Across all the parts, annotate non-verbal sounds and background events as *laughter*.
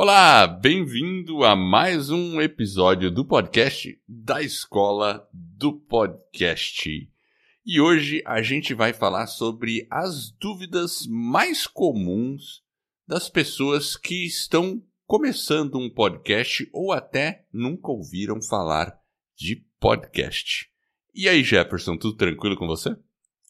Olá, bem-vindo a mais um episódio do podcast da Escola do Podcast. E hoje a gente vai falar sobre as dúvidas mais comuns das pessoas que estão começando um podcast ou até nunca ouviram falar de podcast. E aí, Jefferson, tudo tranquilo com você?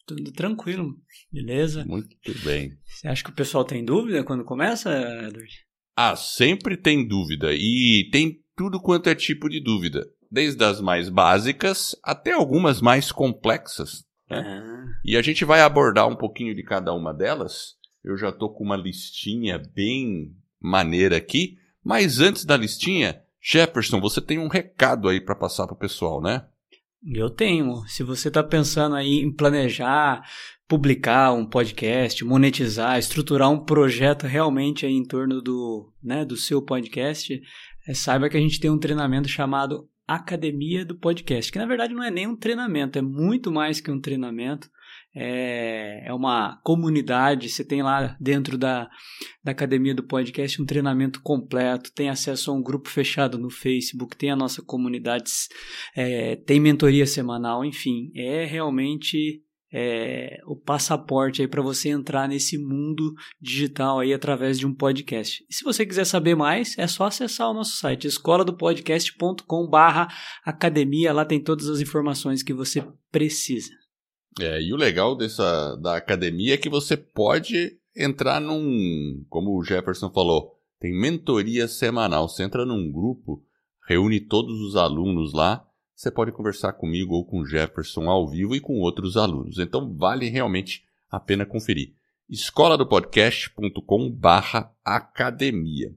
Tudo tranquilo, beleza? Muito bem. Você acha que o pessoal tem dúvida quando começa, Edward? Ah, sempre tem dúvida. E tem tudo quanto é tipo de dúvida. Desde as mais básicas até algumas mais complexas. Né? Ah, E a gente vai abordar um pouquinho de cada uma delas. Eu já tô com uma listinha bem maneira aqui. Mas antes da listinha, Jefferson, você tem um recado aí para passar pro pessoal, né? eu tenho. Se você está pensando aí em planejar, publicar um podcast, monetizar, estruturar um projeto realmente aí em torno do, né, do seu podcast, é, saiba que a gente tem um treinamento chamado Academia do Podcast, que na verdade não é nem um treinamento, é muito mais que um treinamento. É, é uma comunidade, você tem lá dentro da, da Academia do Podcast um treinamento completo, tem acesso a um grupo fechado no Facebook, tem a nossa comunidade, é, tem mentoria semanal, enfim, é realmente é, o passaporte aí para você entrar nesse mundo digital aí através de um podcast. E se você quiser saber mais, é só acessar o nosso site escoladopodcast.com barra academia, lá tem todas as informações que você precisa. É, e o legal dessa da academia é que você pode entrar num, como o Jefferson falou, tem mentoria semanal. Você entra num grupo, reúne todos os alunos lá, você pode conversar comigo ou com Jefferson ao vivo e com outros alunos. Então vale realmente a pena conferir. escoladopodcast.com barra academia.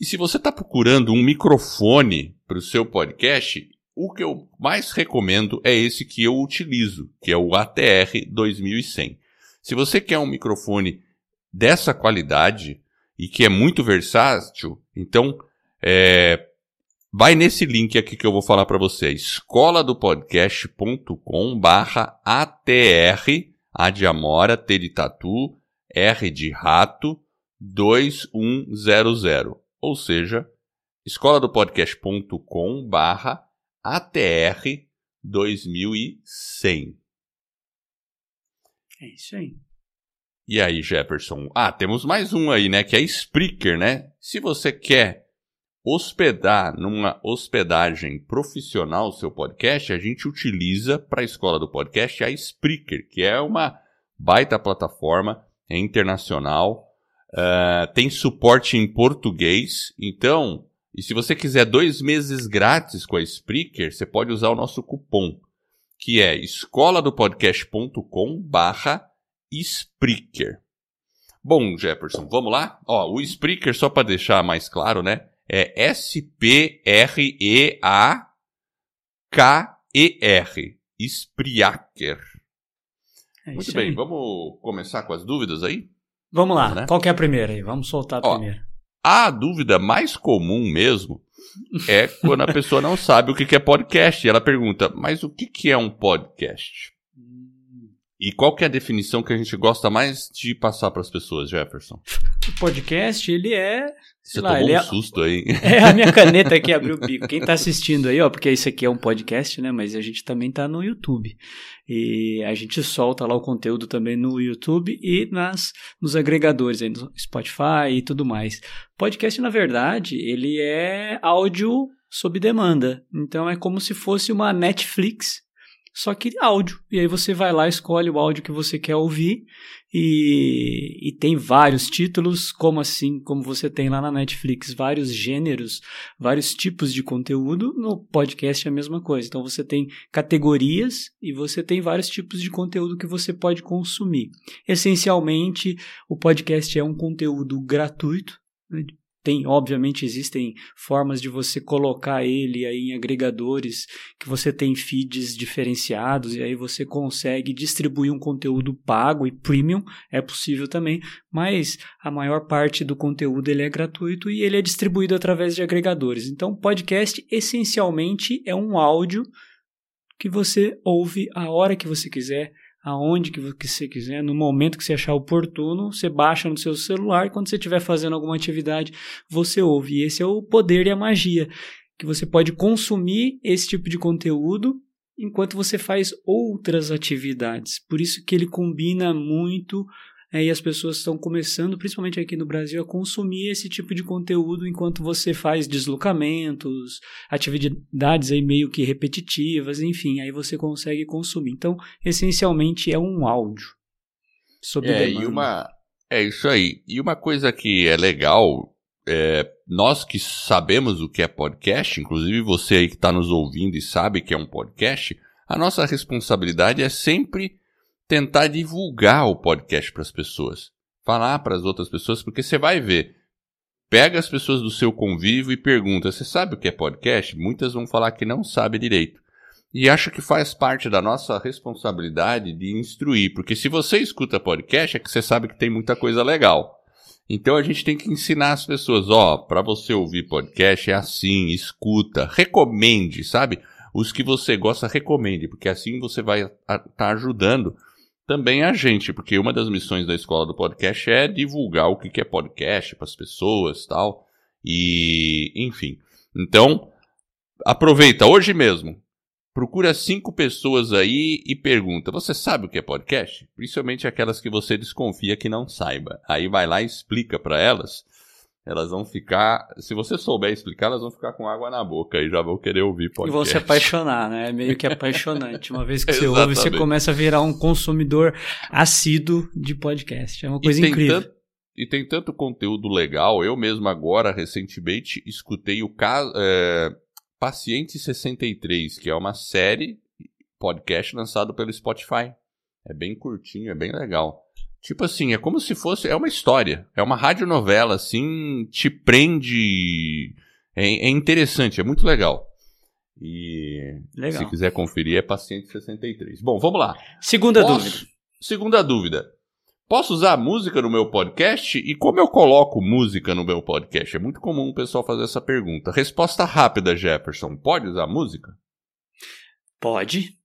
E se você está procurando um microfone para o seu podcast, o que eu mais recomendo é esse que eu utilizo, que é o ATR 2100. Se você quer um microfone dessa qualidade e que é muito versátil, então é, vai nesse link aqui que eu vou falar para você, escoladopodcast.com barra ATR, A de Amora, T de Tatu, R de Rato, 2100. Ou seja, escoladopodcast.com barra ATR 2100. É isso aí. E aí, Jefferson? Ah, temos mais um aí, né? Que é Spreaker, né? Se você quer hospedar numa hospedagem profissional o seu podcast, a gente utiliza para a escola do podcast a Spreaker, que é uma baita plataforma, é internacional, uh, tem suporte em português. Então, e se você quiser dois meses grátis com a Spreaker, você pode usar o nosso cupom, que é escoladopodcast.com barra Spreaker. Bom, Jefferson, vamos lá? Ó, o Spreaker, só para deixar mais claro, né? É S-P-R-E-A-K-E-R. Spreaker. É Muito bem, aí. vamos começar com as dúvidas aí? Vamos lá, né? qual que é a primeira aí? Vamos soltar a Ó, primeira. A dúvida mais comum mesmo é quando a pessoa não sabe o que é podcast. E ela pergunta, mas o que que é um podcast? E qual que é a definição que a gente gosta mais de passar para as pessoas, Jefferson? *laughs* O podcast, ele é. Você lá, tomou um é, susto aí. *laughs* é a minha caneta que abriu o bico. Quem tá assistindo aí, ó, porque isso aqui é um podcast, né? Mas a gente também tá no YouTube. E a gente solta lá o conteúdo também no YouTube e nas, nos agregadores aí, no Spotify e tudo mais. Podcast, na verdade, ele é áudio sob demanda. Então é como se fosse uma Netflix, só que áudio. E aí você vai lá, escolhe o áudio que você quer ouvir e, e tem vários títulos, como assim, como você tem lá na Netflix, vários gêneros, vários tipos de conteúdo. No podcast é a mesma coisa. Então você tem categorias e você tem vários tipos de conteúdo que você pode consumir. Essencialmente, o podcast é um conteúdo gratuito. Tem, obviamente, existem formas de você colocar ele aí em agregadores que você tem feeds diferenciados e aí você consegue distribuir um conteúdo pago e premium, é possível também, mas a maior parte do conteúdo ele é gratuito e ele é distribuído através de agregadores. Então, podcast essencialmente é um áudio que você ouve a hora que você quiser, aonde que você quiser, no momento que você achar oportuno, você baixa no seu celular e quando você estiver fazendo alguma atividade, você ouve. E esse é o poder e a magia, que você pode consumir esse tipo de conteúdo enquanto você faz outras atividades. Por isso que ele combina muito é, e as pessoas estão começando, principalmente aqui no Brasil, a consumir esse tipo de conteúdo enquanto você faz deslocamentos, atividades aí meio que repetitivas, enfim, aí você consegue consumir. Então, essencialmente é um áudio. Sob é, demanda. E uma, é isso aí. E uma coisa que é legal, é, nós que sabemos o que é podcast, inclusive você aí que está nos ouvindo e sabe que é um podcast, a nossa responsabilidade é sempre tentar divulgar o podcast para as pessoas. Falar para as outras pessoas, porque você vai ver. Pega as pessoas do seu convívio e pergunta: Você sabe o que é podcast? Muitas vão falar que não sabe direito. E acho que faz parte da nossa responsabilidade de instruir, porque se você escuta podcast, é que você sabe que tem muita coisa legal. Então a gente tem que ensinar as pessoas: ó, para você ouvir podcast é assim, escuta, recomende, sabe? Os que você gosta, recomende, porque assim você vai estar tá ajudando também a gente, porque uma das missões da escola do podcast é divulgar o que é podcast para as pessoas tal. E, enfim. Então, aproveita hoje mesmo. Procura cinco pessoas aí e pergunta: Você sabe o que é podcast? Principalmente aquelas que você desconfia que não saiba. Aí vai lá e explica para elas elas vão ficar. Se você souber explicar, elas vão ficar com água na boca e já vão querer ouvir podcast. E vão se apaixonar, né? É meio que *laughs* apaixonante. Uma vez que você ouve, você começa a virar um consumidor assíduo de podcast. É uma coisa incrível. Tanto, e tem tanto conteúdo legal. Eu mesmo agora, recentemente, escutei o caso. É, Paciente 63, que é uma série podcast lançado pelo Spotify. É bem curtinho, é bem legal. Tipo assim, é como se fosse. É uma história. É uma radionovela, assim, te prende. É, é interessante, é muito legal. E legal. se quiser conferir, é Paciente 63. Bom, vamos lá. Segunda Posso... dúvida. Segunda dúvida. Posso usar música no meu podcast? E como eu coloco música no meu podcast? É muito comum o pessoal fazer essa pergunta. Resposta rápida, Jefferson. Pode usar música? Pode,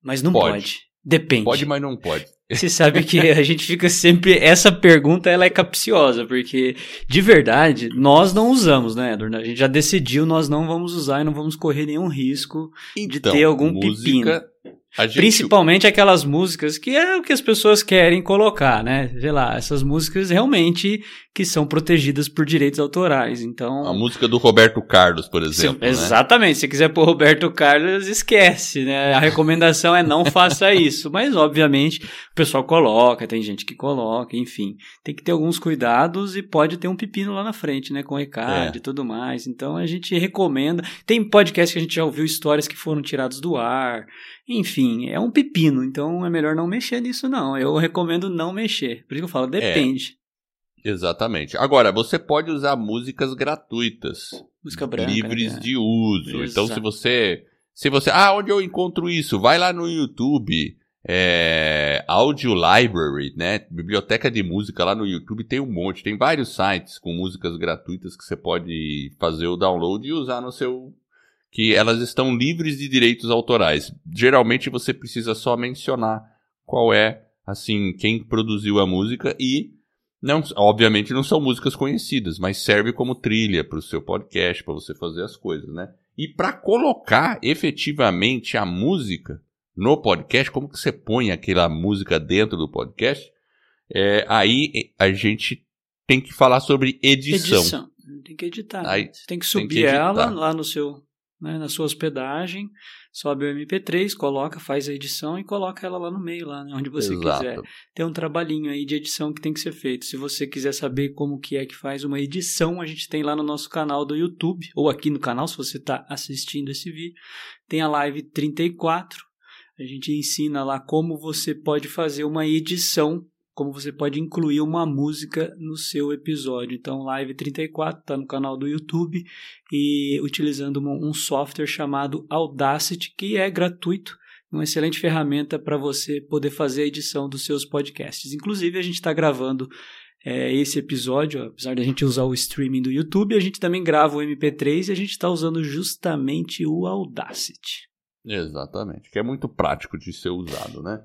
mas não pode. pode. Depende. Pode, mas não pode. Você sabe que a gente fica sempre. Essa pergunta ela é capciosa, porque de verdade nós não usamos, né, Edward? A gente já decidiu, nós não vamos usar e não vamos correr nenhum risco então, de ter algum música, pepino. Gente... Principalmente aquelas músicas que é o que as pessoas querem colocar, né? Sei lá, essas músicas realmente que são protegidas por direitos autorais. Então. A música do Roberto Carlos, por exemplo. Se, né? Exatamente. Se quiser pôr Roberto Carlos, esquece, né? A recomendação é não faça *laughs* isso. Mas, obviamente, o pessoal coloca, tem gente que coloca, enfim. Tem que ter alguns cuidados e pode ter um pepino lá na frente, né? Com ECAD é. e tudo mais. Então a gente recomenda. Tem podcast que a gente já ouviu histórias que foram tiradas do ar. Enfim, é um pepino, então é melhor não mexer nisso, não. Eu recomendo não mexer. Por isso que eu falo, é. depende. É, exatamente. Agora, você pode usar músicas gratuitas. Música branca. Livres né? de uso. Exato. Então, se você. Se você. Ah, onde eu encontro isso? Vai lá no YouTube. É, Audio Library, né? Biblioteca de música lá no YouTube tem um monte. Tem vários sites com músicas gratuitas que você pode fazer o download e usar no seu que elas estão livres de direitos autorais. Geralmente você precisa só mencionar qual é, assim, quem produziu a música e não, obviamente não são músicas conhecidas, mas serve como trilha para o seu podcast, para você fazer as coisas, né? E para colocar efetivamente a música no podcast, como que você põe aquela música dentro do podcast? É, aí a gente tem que falar sobre edição. Edição. Tem que editar. Aí, você tem que subir tem que ela lá no seu né, na sua hospedagem, sobe o MP3, coloca, faz a edição e coloca ela lá no meio, lá né, onde você Exato. quiser. Tem um trabalhinho aí de edição que tem que ser feito. Se você quiser saber como que é que faz uma edição, a gente tem lá no nosso canal do YouTube, ou aqui no canal, se você está assistindo esse vídeo, tem a live 34. A gente ensina lá como você pode fazer uma edição como você pode incluir uma música no seu episódio. Então, Live 34 está no canal do YouTube e utilizando um software chamado Audacity, que é gratuito, uma excelente ferramenta para você poder fazer a edição dos seus podcasts. Inclusive, a gente está gravando é, esse episódio, apesar de a gente usar o streaming do YouTube, a gente também grava o MP3 e a gente está usando justamente o Audacity. Exatamente, que é muito prático de ser usado, né?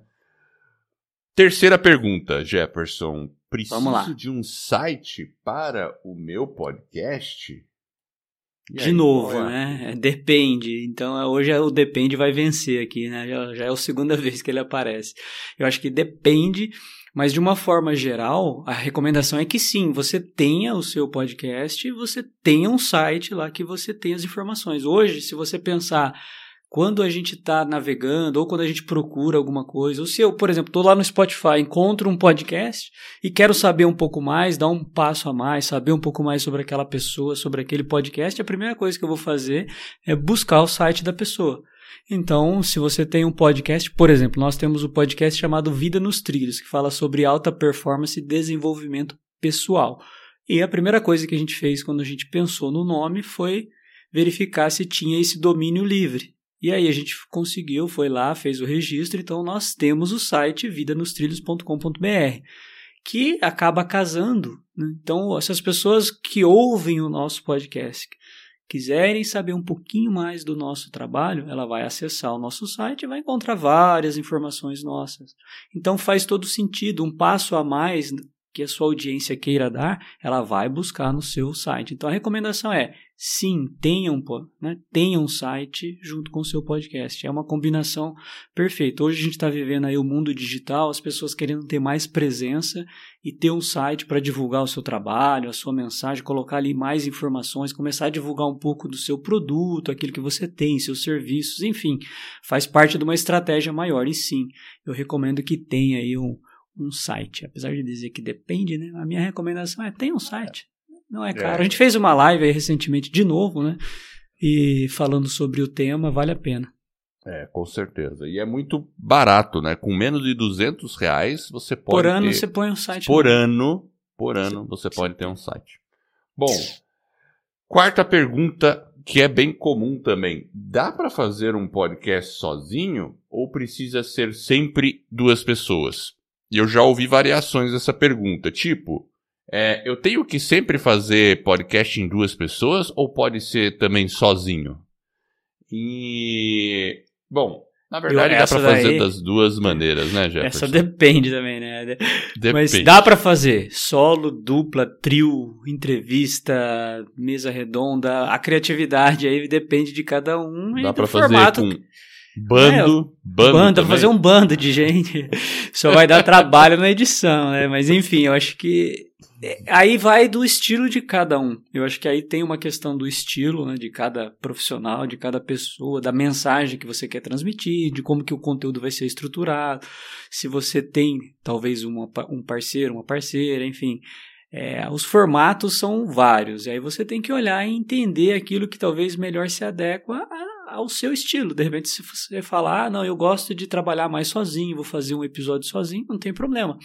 Terceira pergunta, Jefferson. Preciso de um site para o meu podcast? E De aí, novo, é né? É, Depende. Então é, hoje é o depende vai vencer aqui, né? Já, já é a segunda *laughs* vez que ele aparece. Eu acho que depende, mas de uma forma geral, a recomendação é que sim, você tenha o seu podcast e você tenha um site lá que você tenha as informações. Hoje, se você pensar quando a gente está navegando ou quando a gente procura alguma coisa, ou se eu, por exemplo, estou lá no Spotify, encontro um podcast e quero saber um pouco mais, dar um passo a mais, saber um pouco mais sobre aquela pessoa, sobre aquele podcast, a primeira coisa que eu vou fazer é buscar o site da pessoa. Então, se você tem um podcast, por exemplo, nós temos o um podcast chamado Vida nos Trilhos, que fala sobre alta performance e desenvolvimento pessoal. E a primeira coisa que a gente fez quando a gente pensou no nome foi verificar se tinha esse domínio livre. E aí a gente conseguiu, foi lá, fez o registro, então nós temos o site vidanostrilhos.com.br, que acaba casando. Né? Então, essas pessoas que ouvem o nosso podcast quiserem saber um pouquinho mais do nosso trabalho, ela vai acessar o nosso site e vai encontrar várias informações nossas. Então faz todo sentido, um passo a mais que a sua audiência queira dar, ela vai buscar no seu site. Então a recomendação é, sim, tenha um, né, tenha um site junto com o seu podcast. É uma combinação perfeita. Hoje a gente está vivendo aí o mundo digital, as pessoas querendo ter mais presença e ter um site para divulgar o seu trabalho, a sua mensagem, colocar ali mais informações, começar a divulgar um pouco do seu produto, aquilo que você tem, seus serviços, enfim, faz parte de uma estratégia maior. E sim, eu recomendo que tenha aí um um site. Apesar de dizer que depende, né? A minha recomendação é tenha um site. Não é caro. É. A gente fez uma live aí recentemente de novo, né? E falando sobre o tema, vale a pena. É, com certeza. E é muito barato, né? Com menos de 200 reais você pode Por ano ter... você põe um site. Por ano, por ano você pode ter um site. Bom, quarta pergunta que é bem comum também. Dá para fazer um podcast sozinho ou precisa ser sempre duas pessoas? E eu já ouvi variações dessa pergunta, tipo, é, eu tenho que sempre fazer podcast em duas pessoas ou pode ser também sozinho? E. Bom, na verdade eu, dá pra fazer daí, das duas maneiras, né, Jefferson? Essa depende também, né? Depende. Mas dá para fazer solo, dupla, trio, entrevista, mesa redonda. A criatividade aí depende de cada um dá e pra do formato. Com... Bando, é, bando, bando fazer um bando de gente. *laughs* Só vai dar trabalho na edição, né? Mas enfim, eu acho que aí vai do estilo de cada um. Eu acho que aí tem uma questão do estilo, né, de cada profissional, de cada pessoa, da mensagem que você quer transmitir, de como que o conteúdo vai ser estruturado. Se você tem talvez uma, um parceiro, uma parceira, enfim. É, os formatos são vários, e aí você tem que olhar e entender aquilo que talvez melhor se adequa a ao seu estilo. De repente, se você falar, ah, não, eu gosto de trabalhar mais sozinho, vou fazer um episódio sozinho, não tem problema.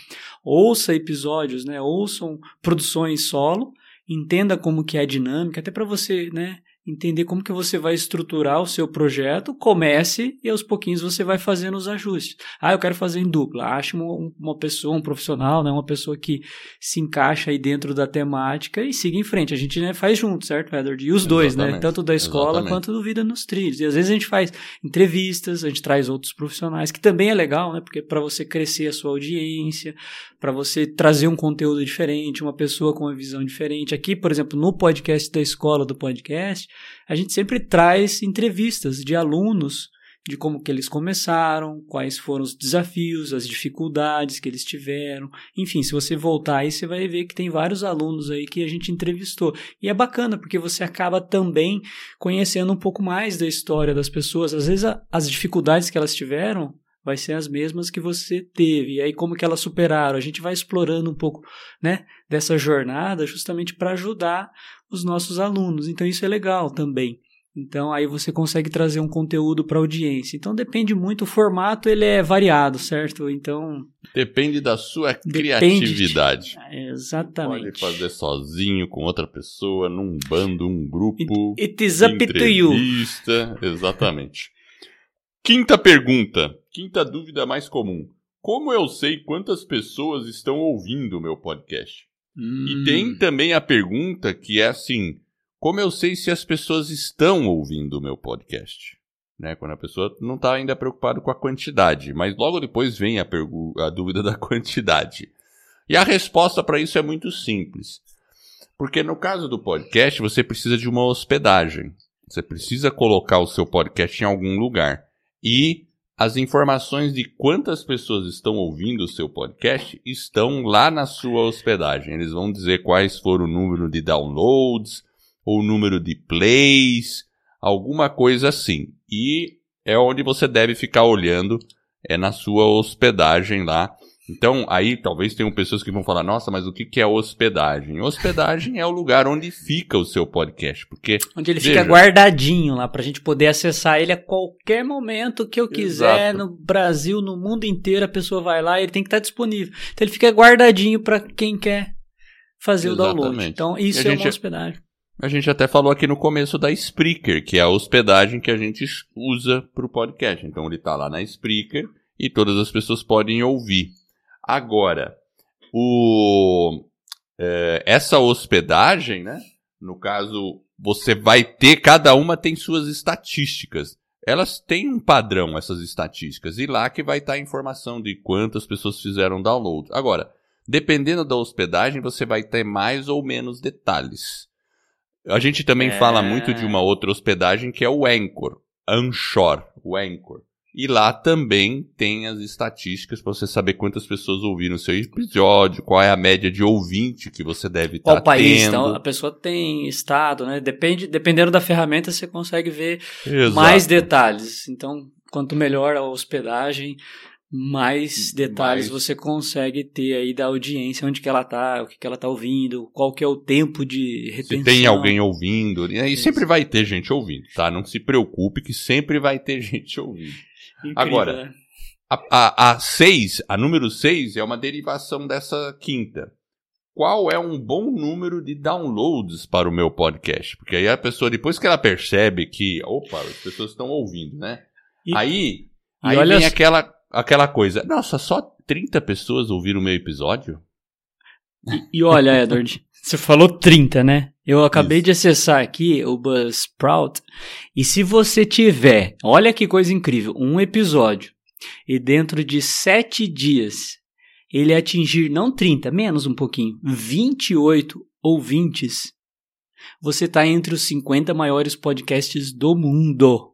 Ouça episódios, né? Ouçam produções solo, entenda como que é a dinâmica, até para você, né? Entender como que você vai estruturar o seu projeto, comece e aos pouquinhos você vai fazendo os ajustes. Ah, eu quero fazer em dupla. Ache uma, pessoa, um profissional, né, uma pessoa que se encaixa aí dentro da temática e siga em frente. A gente né, faz junto, certo, Edward? E os dois, né? Tanto da escola Exatamente. quanto do Vida nos Trilhos. E às vezes a gente faz entrevistas, a gente traz outros profissionais, que também é legal, né? Porque para você crescer a sua audiência, para você trazer um conteúdo diferente, uma pessoa com uma visão diferente. Aqui, por exemplo, no podcast da escola do podcast, a gente sempre traz entrevistas de alunos de como que eles começaram, quais foram os desafios, as dificuldades que eles tiveram. Enfim, se você voltar aí, você vai ver que tem vários alunos aí que a gente entrevistou. E é bacana, porque você acaba também conhecendo um pouco mais da história das pessoas. Às vezes, a, as dificuldades que elas tiveram vai ser as mesmas que você teve. E aí como que elas superaram? A gente vai explorando um pouco, né, dessa jornada justamente para ajudar os nossos alunos. Então isso é legal também. Então aí você consegue trazer um conteúdo para a audiência. Então depende muito o formato, ele é variado, certo? Então depende da sua criatividade. De... Exatamente. Pode fazer sozinho com outra pessoa, num bando, um grupo. It, it is up to you. Exatamente. Quinta pergunta, quinta dúvida mais comum. Como eu sei quantas pessoas estão ouvindo o meu podcast? Hum. E tem também a pergunta que é assim: como eu sei se as pessoas estão ouvindo o meu podcast? Né, quando a pessoa não está ainda preocupada com a quantidade, mas logo depois vem a, a dúvida *laughs* da quantidade. E a resposta para isso é muito simples. Porque no caso do podcast, você precisa de uma hospedagem. Você precisa colocar o seu podcast em algum lugar. E as informações de quantas pessoas estão ouvindo o seu podcast estão lá na sua hospedagem. Eles vão dizer quais foram o número de downloads, ou o número de plays, alguma coisa assim. E é onde você deve ficar olhando, é na sua hospedagem lá. Então, aí talvez tenham pessoas que vão falar, nossa, mas o que, que é hospedagem? Hospedagem é o lugar onde fica o seu podcast, porque... Onde ele veja, fica guardadinho lá, pra gente poder acessar ele a qualquer momento que eu quiser, Exato. no Brasil, no mundo inteiro, a pessoa vai lá e ele tem que estar disponível. Então ele fica guardadinho para quem quer fazer Exatamente. o download. Então isso é uma hospedagem. A gente até falou aqui no começo da Spreaker, que é a hospedagem que a gente usa para o podcast. Então ele está lá na Spreaker e todas as pessoas podem ouvir. Agora, o, é, essa hospedagem, né? No caso, você vai ter, cada uma tem suas estatísticas. Elas têm um padrão, essas estatísticas, e lá que vai estar a informação de quantas pessoas fizeram download. Agora, dependendo da hospedagem, você vai ter mais ou menos detalhes. A gente também é... fala muito de uma outra hospedagem que é o Anchor, Anchor, o Anchor. E lá também tem as estatísticas para você saber quantas pessoas ouviram o seu episódio, qual é a média de ouvinte que você deve estar tá país, tendo. Então, a pessoa tem estado, né? Depende, dependendo da ferramenta, você consegue ver Exato. mais detalhes. Então, quanto melhor a hospedagem, mais detalhes mais... você consegue ter aí da audiência, onde que ela tá, o que, que ela tá ouvindo, qual que é o tempo de retenção. Se tem alguém ouvindo, e sempre vai ter gente ouvindo, tá? Não se preocupe que sempre vai ter *laughs* gente ouvindo. Incrível, Agora, né? a, a, a seis, a número 6 é uma derivação dessa quinta. Qual é um bom número de downloads para o meu podcast? Porque aí a pessoa, depois que ela percebe que, opa, as pessoas estão ouvindo, né? E, aí, aí olha vem aquela aquela coisa, nossa, só 30 pessoas ouviram o meu episódio? E, e olha, Edward, *laughs* você falou 30, né? Eu acabei Isso. de acessar aqui o Buzzsprout e se você tiver, olha que coisa incrível, um episódio e dentro de 7 dias ele atingir não 30, menos um pouquinho, 28 ouvintes, você está entre os 50 maiores podcasts do mundo.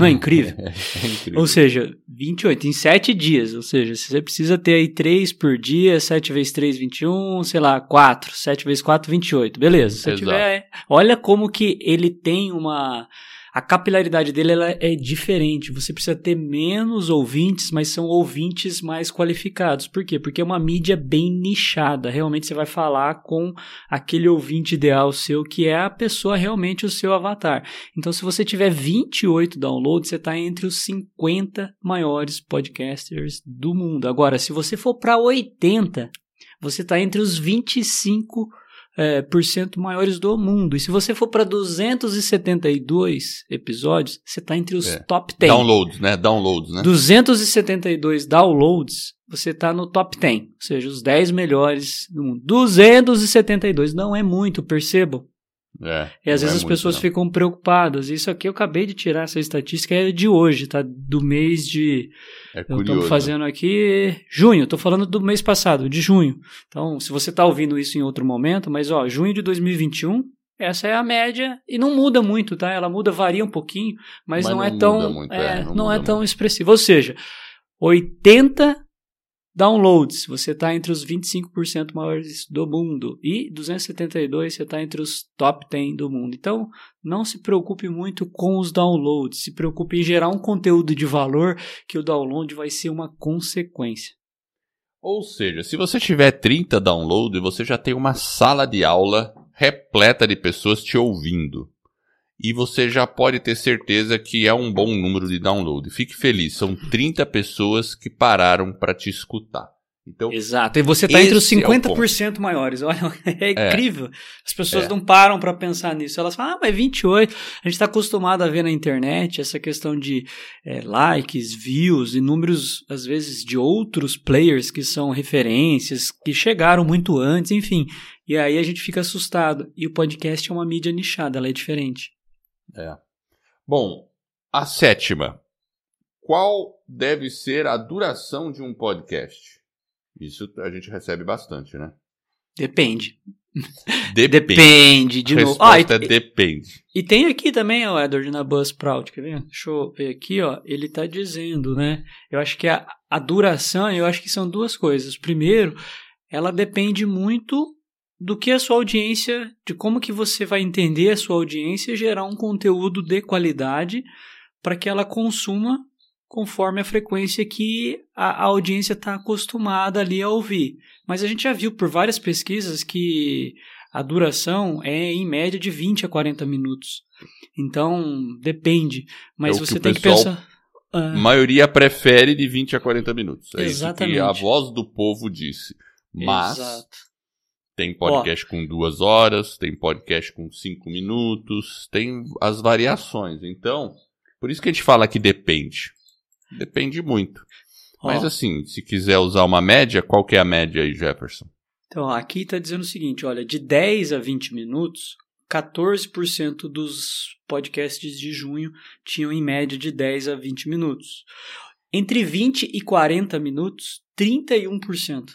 Não é incrível? *laughs* é incrível. Ou seja, 28 em 7 dias. Ou seja, você precisa ter aí 3 por dia, 7 vezes 3, 21, sei lá, 4. 7 vezes 4, 28. Beleza. Se tiver, olha como que ele tem uma a capilaridade dele ela é diferente. Você precisa ter menos ouvintes, mas são ouvintes mais qualificados. Por quê? Porque é uma mídia bem nichada. Realmente você vai falar com aquele ouvinte ideal seu, que é a pessoa realmente o seu avatar. Então, se você tiver 28 downloads, você está entre os 50 maiores podcasters do mundo. Agora, se você for para 80, você está entre os 25 é, por cento maiores do mundo. E se você for para 272 episódios, você está entre os é. top 10. Downloads, né? Downloads, né? 272 downloads, você está no top 10. Ou seja, os 10 melhores do mundo. 272 não é muito, percebam. É, e às vezes é as pessoas não. ficam preocupadas. Isso aqui eu acabei de tirar essa estatística é de hoje, tá? Do mês de. É curioso. Estamos fazendo aqui junho. Estou falando do mês passado, de junho. Então, se você está ouvindo isso em outro momento, mas ó, junho de 2021 essa é a média e não muda muito, tá? Ela muda, varia um pouquinho, mas, mas não, não, é tão, muito, é, é, não, não é tão expressivo. Ou seja, 80 Downloads, você está entre os 25% maiores do mundo. E 272, você está entre os top 10 do mundo. Então, não se preocupe muito com os downloads. Se preocupe em gerar um conteúdo de valor, que o download vai ser uma consequência. Ou seja, se você tiver 30 downloads, você já tem uma sala de aula repleta de pessoas te ouvindo e você já pode ter certeza que é um bom número de download. Fique feliz, são 30 pessoas que pararam para te escutar. Então, Exato, e você está entre os 50% é maiores. *laughs* Olha, é, é incrível. As pessoas é. não param para pensar nisso. Elas falam, ah, mas 28. A gente está acostumado a ver na internet essa questão de é, likes, views e números, às vezes, de outros players que são referências, que chegaram muito antes, enfim. E aí a gente fica assustado. E o podcast é uma mídia nichada, ela é diferente. É. Bom, A sétima. Qual deve ser a duração de um podcast? Isso a gente recebe bastante, né? Depende. Depende. Depende, de novo. Resposta Ah, é e, depende. e tem aqui também, ó, Edward, na Buzzsprout, quer ver? Deixa eu ver aqui, ó. Ele tá dizendo, né? Eu acho que a, a duração, eu acho que são duas coisas. Primeiro, ela depende muito do que a sua audiência, de como que você vai entender a sua audiência e gerar um conteúdo de qualidade para que ela consuma conforme a frequência que a, a audiência está acostumada ali a ouvir. Mas a gente já viu por várias pesquisas que a duração é em média de 20 a 40 minutos. Então, depende. Mas É que você o tem que pensar. Ah, A maioria prefere de 20 a 40 minutos. É Exatamente. isso que a voz do povo disse. Mas Exato. Tem podcast com duas horas, tem podcast com cinco minutos, tem as variações. Então, por isso que a gente fala que depende. Depende muito. Mas Ó, assim, se quiser usar uma média, qual que é a média aí, Jefferson? Então, aqui está dizendo o seguinte: olha, de 10 a 20 minutos, 14% dos podcasts de junho tinham em média de 10 a 20 minutos. Entre 20 e 40 minutos, 31%.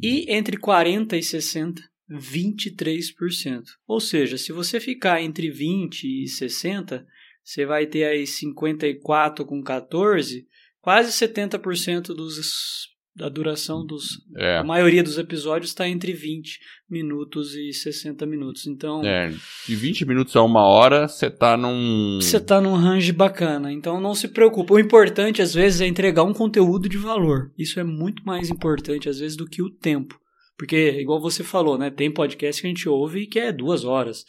E entre 40 e 60, 23%. Ou seja, se você ficar entre 20 e 60, você vai ter aí 54 com 14, quase 70% dos, da duração dos, É, a maioria dos episódios está entre 20 minutos e 60 minutos. Então, é, de 20 minutos a uma hora, você tá num. você está num range bacana. Então, não se preocupe. O importante, às vezes, é entregar um conteúdo de valor. Isso é muito mais importante, às vezes, do que o tempo. Porque, igual você falou, né? Tem podcast que a gente ouve que é duas horas.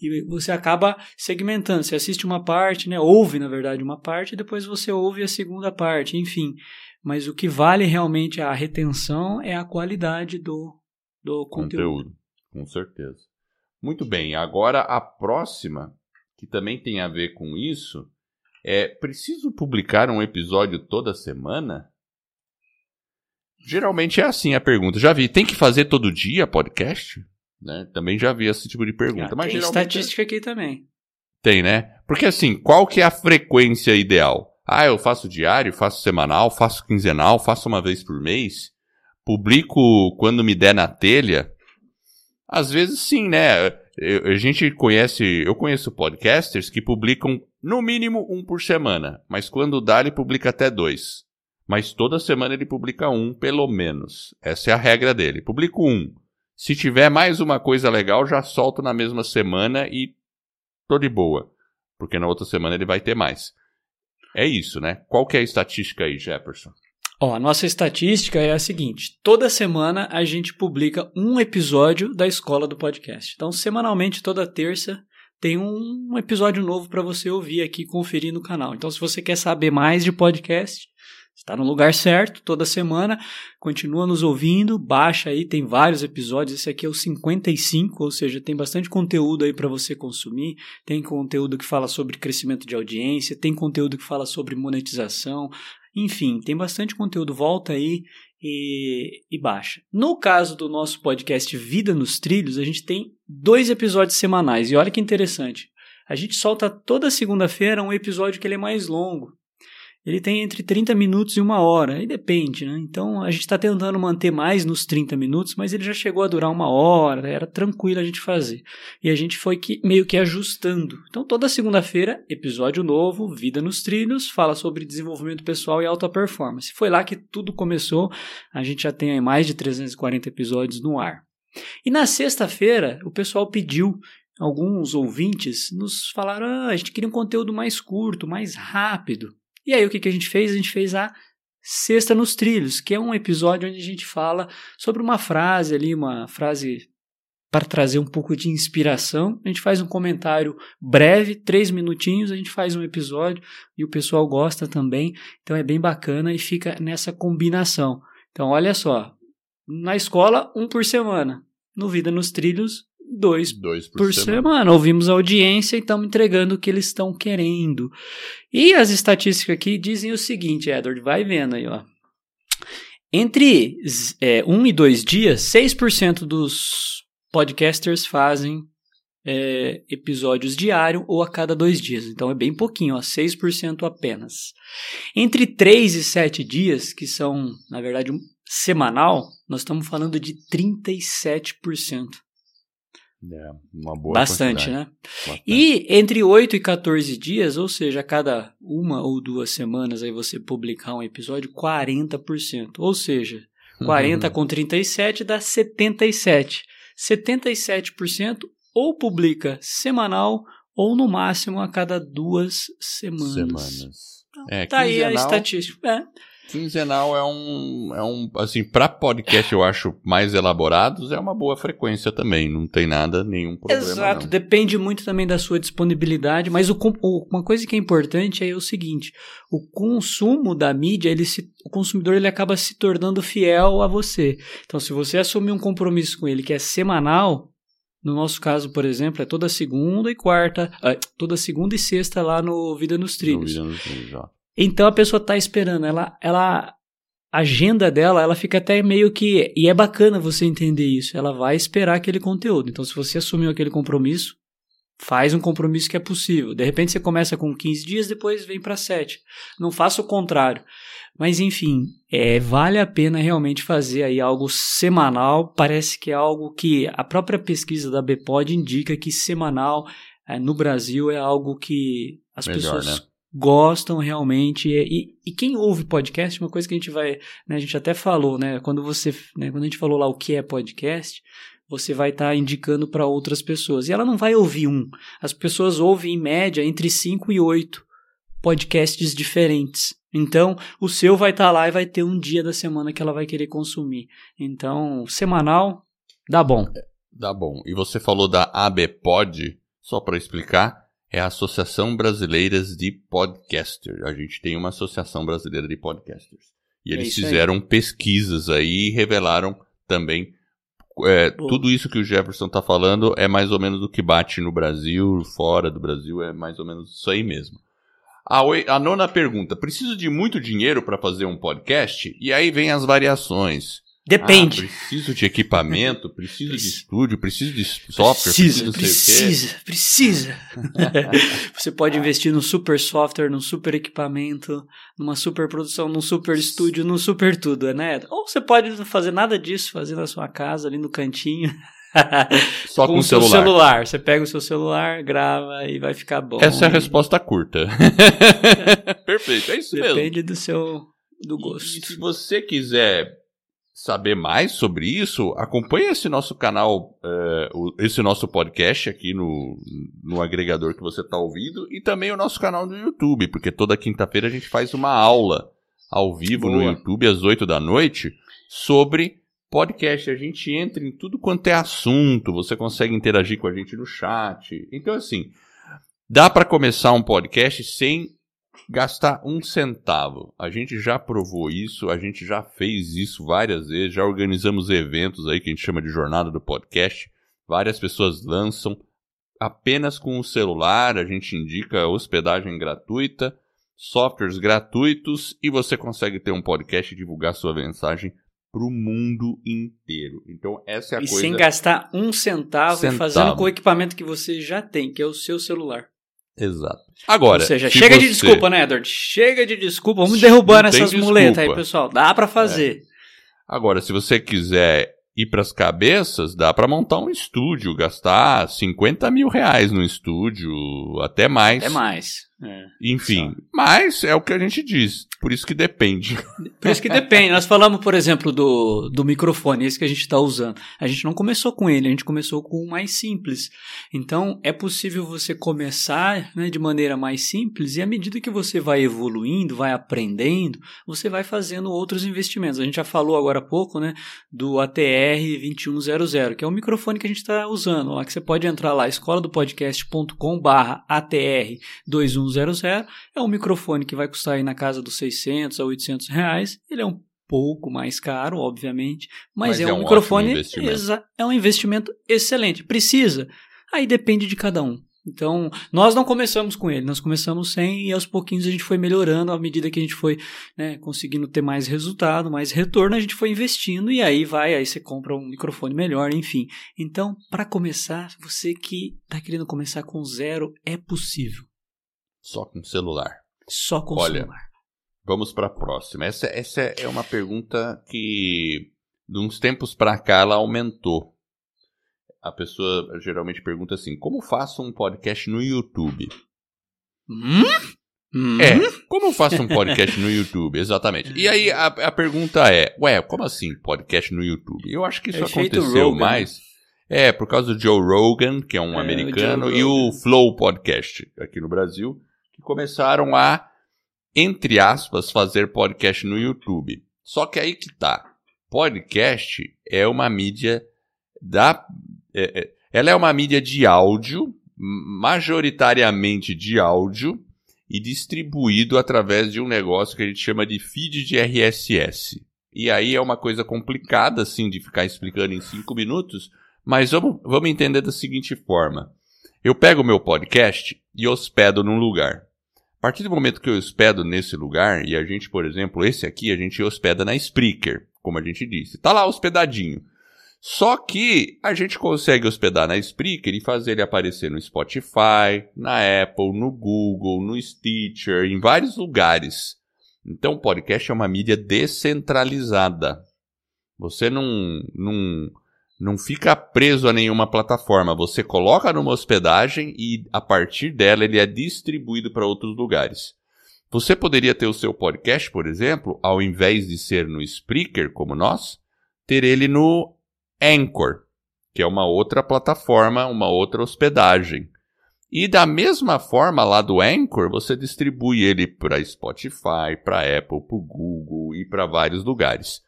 E você acaba segmentando. Você assiste uma parte, né? Ouve, na verdade, uma parte, e depois você ouve a segunda parte, enfim. Mas o que vale realmente a retenção é a qualidade do, do conteúdo. conteúdo. Com certeza. Muito bem, agora a próxima, que também tem a ver com isso, é: preciso publicar um episódio toda semana? Geralmente é assim a pergunta. Já vi, tem que fazer todo dia podcast? Né? Também já vi esse tipo de pergunta. Ah, mas tem geralmente estatística aqui também. tem, né? Porque assim, qual que é a frequência ideal? Ah, eu faço diário, faço semanal, faço quinzenal, faço uma vez por mês, publico quando me der na telha. Às vezes sim, né? Eu- a gente conhece, eu conheço podcasters que publicam no mínimo um por semana, mas quando dá ele publica até dois. Mas toda semana ele publica um, pelo menos. Essa é a regra dele. Publico um. Se tiver mais uma coisa legal, já solto na mesma semana e tô de boa. Porque na outra semana ele vai ter mais. É isso, né? Qual que é a estatística aí, Jefferson? Ó, a nossa estatística é a seguinte: toda semana a gente publica um episódio da escola do podcast. Então, semanalmente, toda terça, tem um episódio novo para você ouvir aqui, conferir no canal. Então, se você quer saber mais de podcast, está no lugar certo, toda semana. Continua nos ouvindo, baixa aí, tem vários episódios. Esse aqui é o 55, ou seja, tem bastante conteúdo aí para você consumir. Tem conteúdo que fala sobre crescimento de audiência, tem conteúdo que fala sobre monetização. Enfim, tem bastante conteúdo. Volta aí e, e baixa. No caso do nosso podcast Vida nos Trilhos, a gente tem dois episódios semanais. E olha que interessante. A gente solta toda segunda-feira um episódio que ele é mais longo. Ele tem entre 30 minutos e uma hora, aí depende, né? Então a gente está tentando manter mais nos 30 minutos, mas ele já chegou a durar uma hora, era tranquilo a gente fazer. E a gente foi que, meio que ajustando. Então toda segunda-feira, episódio novo, Vida nos Trilhos, fala sobre desenvolvimento pessoal e alta performance. Foi lá que tudo começou, a gente já tem aí mais de 340 episódios no ar. E na sexta-feira, o pessoal pediu alguns ouvintes nos falaram: ah, a gente queria um conteúdo mais curto, mais rápido. E aí o que, que a gente fez? A gente fez a Sexta nos Trilhos, que é um episódio onde a gente fala sobre uma frase ali, uma frase para trazer um pouco de inspiração. A gente faz um comentário breve, três minutinhos, a gente faz um episódio e o pessoal gosta também. Então é bem bacana e fica nessa combinação. Então olha só, na escola, um por semana. No Vida nos Trilhos, dois Dois por, por semana. semana. Ouvimos a audiência e estamos entregando o que eles estão querendo. E as estatísticas aqui dizem o seguinte, Edward, vai vendo aí, ó. Entre é, um e dois dias, 6% dos podcasters fazem é, episódios diário ou a cada dois dias. Então é bem pouquinho, ó, 6% apenas. Entre 3 e 7 dias, que são, na verdade, um semanal, nós estamos falando de 37%. É, uma boa Bastante, né? Bastante. E entre 8 e 14 dias, ou seja, a cada uma ou duas semanas aí você publicar um episódio, 40%. Ou seja, *laughs* 40 com 37 dá 77. 77% ou publica semanal ou no máximo a cada duas semanas. semanas. É, Tá aí a quinzenal- estatística. É. Quinzenal é um, é um, assim, para podcast eu acho mais elaborados, é uma boa frequência também, não tem nada, nenhum problema. Exato, não. depende muito também da sua disponibilidade, mas o, o- uma coisa que é importante é o seguinte: o consumo da mídia, ele se, o consumidor ele acaba se tornando fiel a você. Então, se você assumir um compromisso com ele que é semanal, no nosso caso, por exemplo, é toda segunda e quarta, ah, toda segunda e sexta lá no Vida nos Trilhos. Dúvida nos trilhos, ó. Então a pessoa está esperando, ela, ela, a agenda dela, ela fica até meio que, e é bacana você entender isso, ela vai esperar aquele conteúdo. Então se você assumiu aquele compromisso, faz um compromisso que é possível. De repente você começa com 15 dias, depois vem para 7. Não faça o contrário. Mas enfim, é, vale a pena realmente fazer aí algo semanal. Parece que é algo que a própria pesquisa da Bpod indica que semanal é, no Brasil é algo que as Melhor, pessoas né? Gostam realmente. E, e- e quem ouve podcast, uma coisa que a gente vai. né, a gente até falou, né? Quando você. né, quando a gente falou lá o que é podcast, você vai estar indicando para outras pessoas. E ela não vai ouvir um. As pessoas ouvem, em média, entre 5 e 8 podcasts diferentes. Então, o seu vai estar lá e vai ter um dia da semana que ela vai querer consumir. Então, semanal, dá bom. Tá bom. E você falou da ABPOD, só para explicar, é a Associação Brasileira de Podcasters. A gente tem uma Associação Brasileira de Podcasters. E É eles aí. fizeram pesquisas aí e revelaram também é, tudo isso que o Jefferson tá falando é mais ou menos o que bate no Brasil, fora do Brasil, é mais ou menos isso aí mesmo. A, a nona pergunta: preciso de muito dinheiro para fazer um podcast? E aí vem as variações. Depende. Ah, preciso de equipamento, preciso de Preci- estúdio, preciso de software, Precisa, preciso, não sei o quê. precisa, precisa. *laughs* Você pode investir num super software, num super equipamento, numa super produção, num super estúdio, num super tudo, né? Ou você pode não fazer nada disso, fazer na sua casa, ali no cantinho. *laughs* Só com o o seu celular. celular. Você pega o seu celular, grava e vai ficar bom. Essa é a resposta curta. *laughs* Perfeito, é isso mesmo. Depende do seu do E, e gosto. se você quiser saber mais sobre isso, acompanhe esse nosso canal, o- esse nosso podcast aqui no, no agregador que você está ouvindo e também o nosso canal no YouTube, porque toda quinta-feira a gente faz uma aula ao vivo no Boa. YouTube às 8 da noite sobre podcast. A gente entra em tudo quanto é assunto, você consegue interagir com a gente no chat. Então, assim, dá para começar um podcast sem gastar um centavo. A gente já provou isso, a gente já fez isso várias vezes, já organizamos eventos aí que a gente chama de jornada do podcast. Várias pessoas lançam apenas com o celular, a gente indica hospedagem gratuita, softwares gratuitos e você consegue ter um podcast e divulgar sua mensagem para o mundo inteiro. Então essa é a E coisa. sem gastar um centavo, e Centavo. fazendo com o equipamento que você já tem, que é o seu celular. Exato. Agora, Ou seja, se chega de você- desculpa, né, Edward? Chega de desculpa. Vamos derrubando essas muletas aí, desculpa. pessoal. Dá pra fazer. Agora, se você quiser ir para as cabeças, dá para montar um estúdio, gastar 50 mil reais no estúdio, até mais. É mais. É. Enfim, mas é o que a gente diz. Por isso que depende. *laughs* Por isso que depende. Nós falamos, por exemplo, do, do microfone, esse que a gente está usando. A gente não começou com ele, a gente começou com o mais simples. Então, é possível você começar né, de maneira mais simples e à medida que você vai evoluindo, vai aprendendo, você vai fazendo outros investimentos. A gente já falou agora há pouco né, do ATR 2100, que é o microfone que a gente está usando. Lá que você pode entrar lá, escoladopodcast.com barra ATR 2100. É um microfone que vai custar aí na casa dos 600 a 800 reais. Ele é um pouco mais caro, obviamente, mas, Mas é, é um, um microfone é um investimento excelente. Precisa? Aí depende de cada um. Então, nós não começamos com ele, nós começamos sem e aos pouquinhos a gente foi melhorando à medida que a gente foi né, conseguindo ter mais resultado, mais retorno, a gente foi investindo e aí vai, aí você compra um microfone melhor, enfim. Então, para começar, você que está querendo começar com zero, é possível. Só com celular. Só com Olha, celular. Vamos para a próxima. Essa, essa é uma pergunta que, de uns tempos para cá, ela aumentou a pessoa geralmente pergunta assim: como faço um podcast no YouTube? Hum? Hum? É, como eu faço um podcast no YouTube? Exatamente. E aí a, a, pergunta é: ué, como assim podcast no YouTube? Eu acho que isso Efeito aconteceu mais. É, por causa do Joe Rogan, que é um É, o americano, Joe e o. Flow Podcast, aqui no Brasil, que começaram a, entre aspas, fazer podcast no YouTube. Só que aí que tá. Podcast é uma mídia da. é, é, ela é uma mídia de áudio, majoritariamente de áudio, e distribuído através de um negócio que a gente chama de feed de RSS. E aí é uma coisa complicada, assim, de ficar explicando em cinco minutos, mas vamos, vamos entender da seguinte forma. Eu pego o meu podcast e hospedo num lugar. A partir do momento que eu hospedo nesse lugar, e a gente, por exemplo, esse aqui, a gente hospeda na Spreaker, como a gente disse. Tá lá hospedadinho. Só que a gente consegue hospedar na Spreaker e fazer ele aparecer no Spotify, na Apple, no Google, no Stitcher, em vários lugares. Então, o podcast é uma mídia descentralizada. Você não, não, não fica preso a nenhuma plataforma. Você coloca numa hospedagem e, a partir dela, ele é distribuído para outros lugares. Você poderia ter o seu podcast, por exemplo, ao invés de ser no Spreaker, como nós, ter ele no Anchor, que é uma outra plataforma, uma outra hospedagem. E da mesma forma, lá do Anchor, você distribui ele para Spotify, para Apple, para Google e para vários lugares.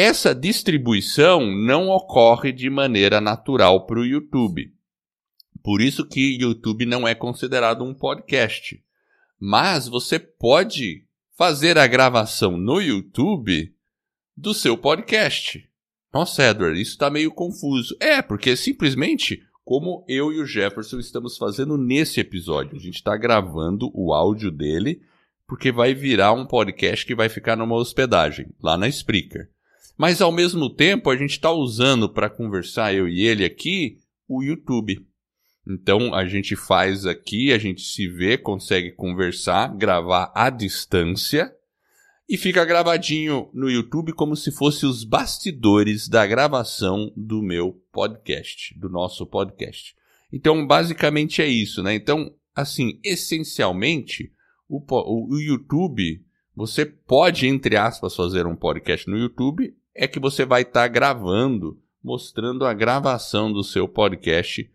Essa distribuição não ocorre de maneira natural para o YouTube. Por isso que YouTube não é considerado um podcast. Mas você pode fazer a gravação no YouTube do seu podcast. Nossa, Edward, isso está meio confuso. É, porque simplesmente como eu e o Jefferson estamos fazendo nesse episódio. A gente está gravando o áudio dele, porque vai virar um podcast que vai ficar numa hospedagem, lá na Spreaker. Mas ao mesmo tempo, a gente está usando para conversar, eu e ele aqui, o YouTube. Então a gente faz aqui, a gente se vê, consegue conversar, gravar à distância e fica gravadinho no YouTube como se fosse os bastidores da gravação do meu podcast, do nosso podcast. Então, basicamente é isso, né? Então, assim, essencialmente, o, o YouTube, você pode, entre aspas, fazer um podcast no YouTube, é que você vai estar gravando, mostrando a gravação do seu podcast.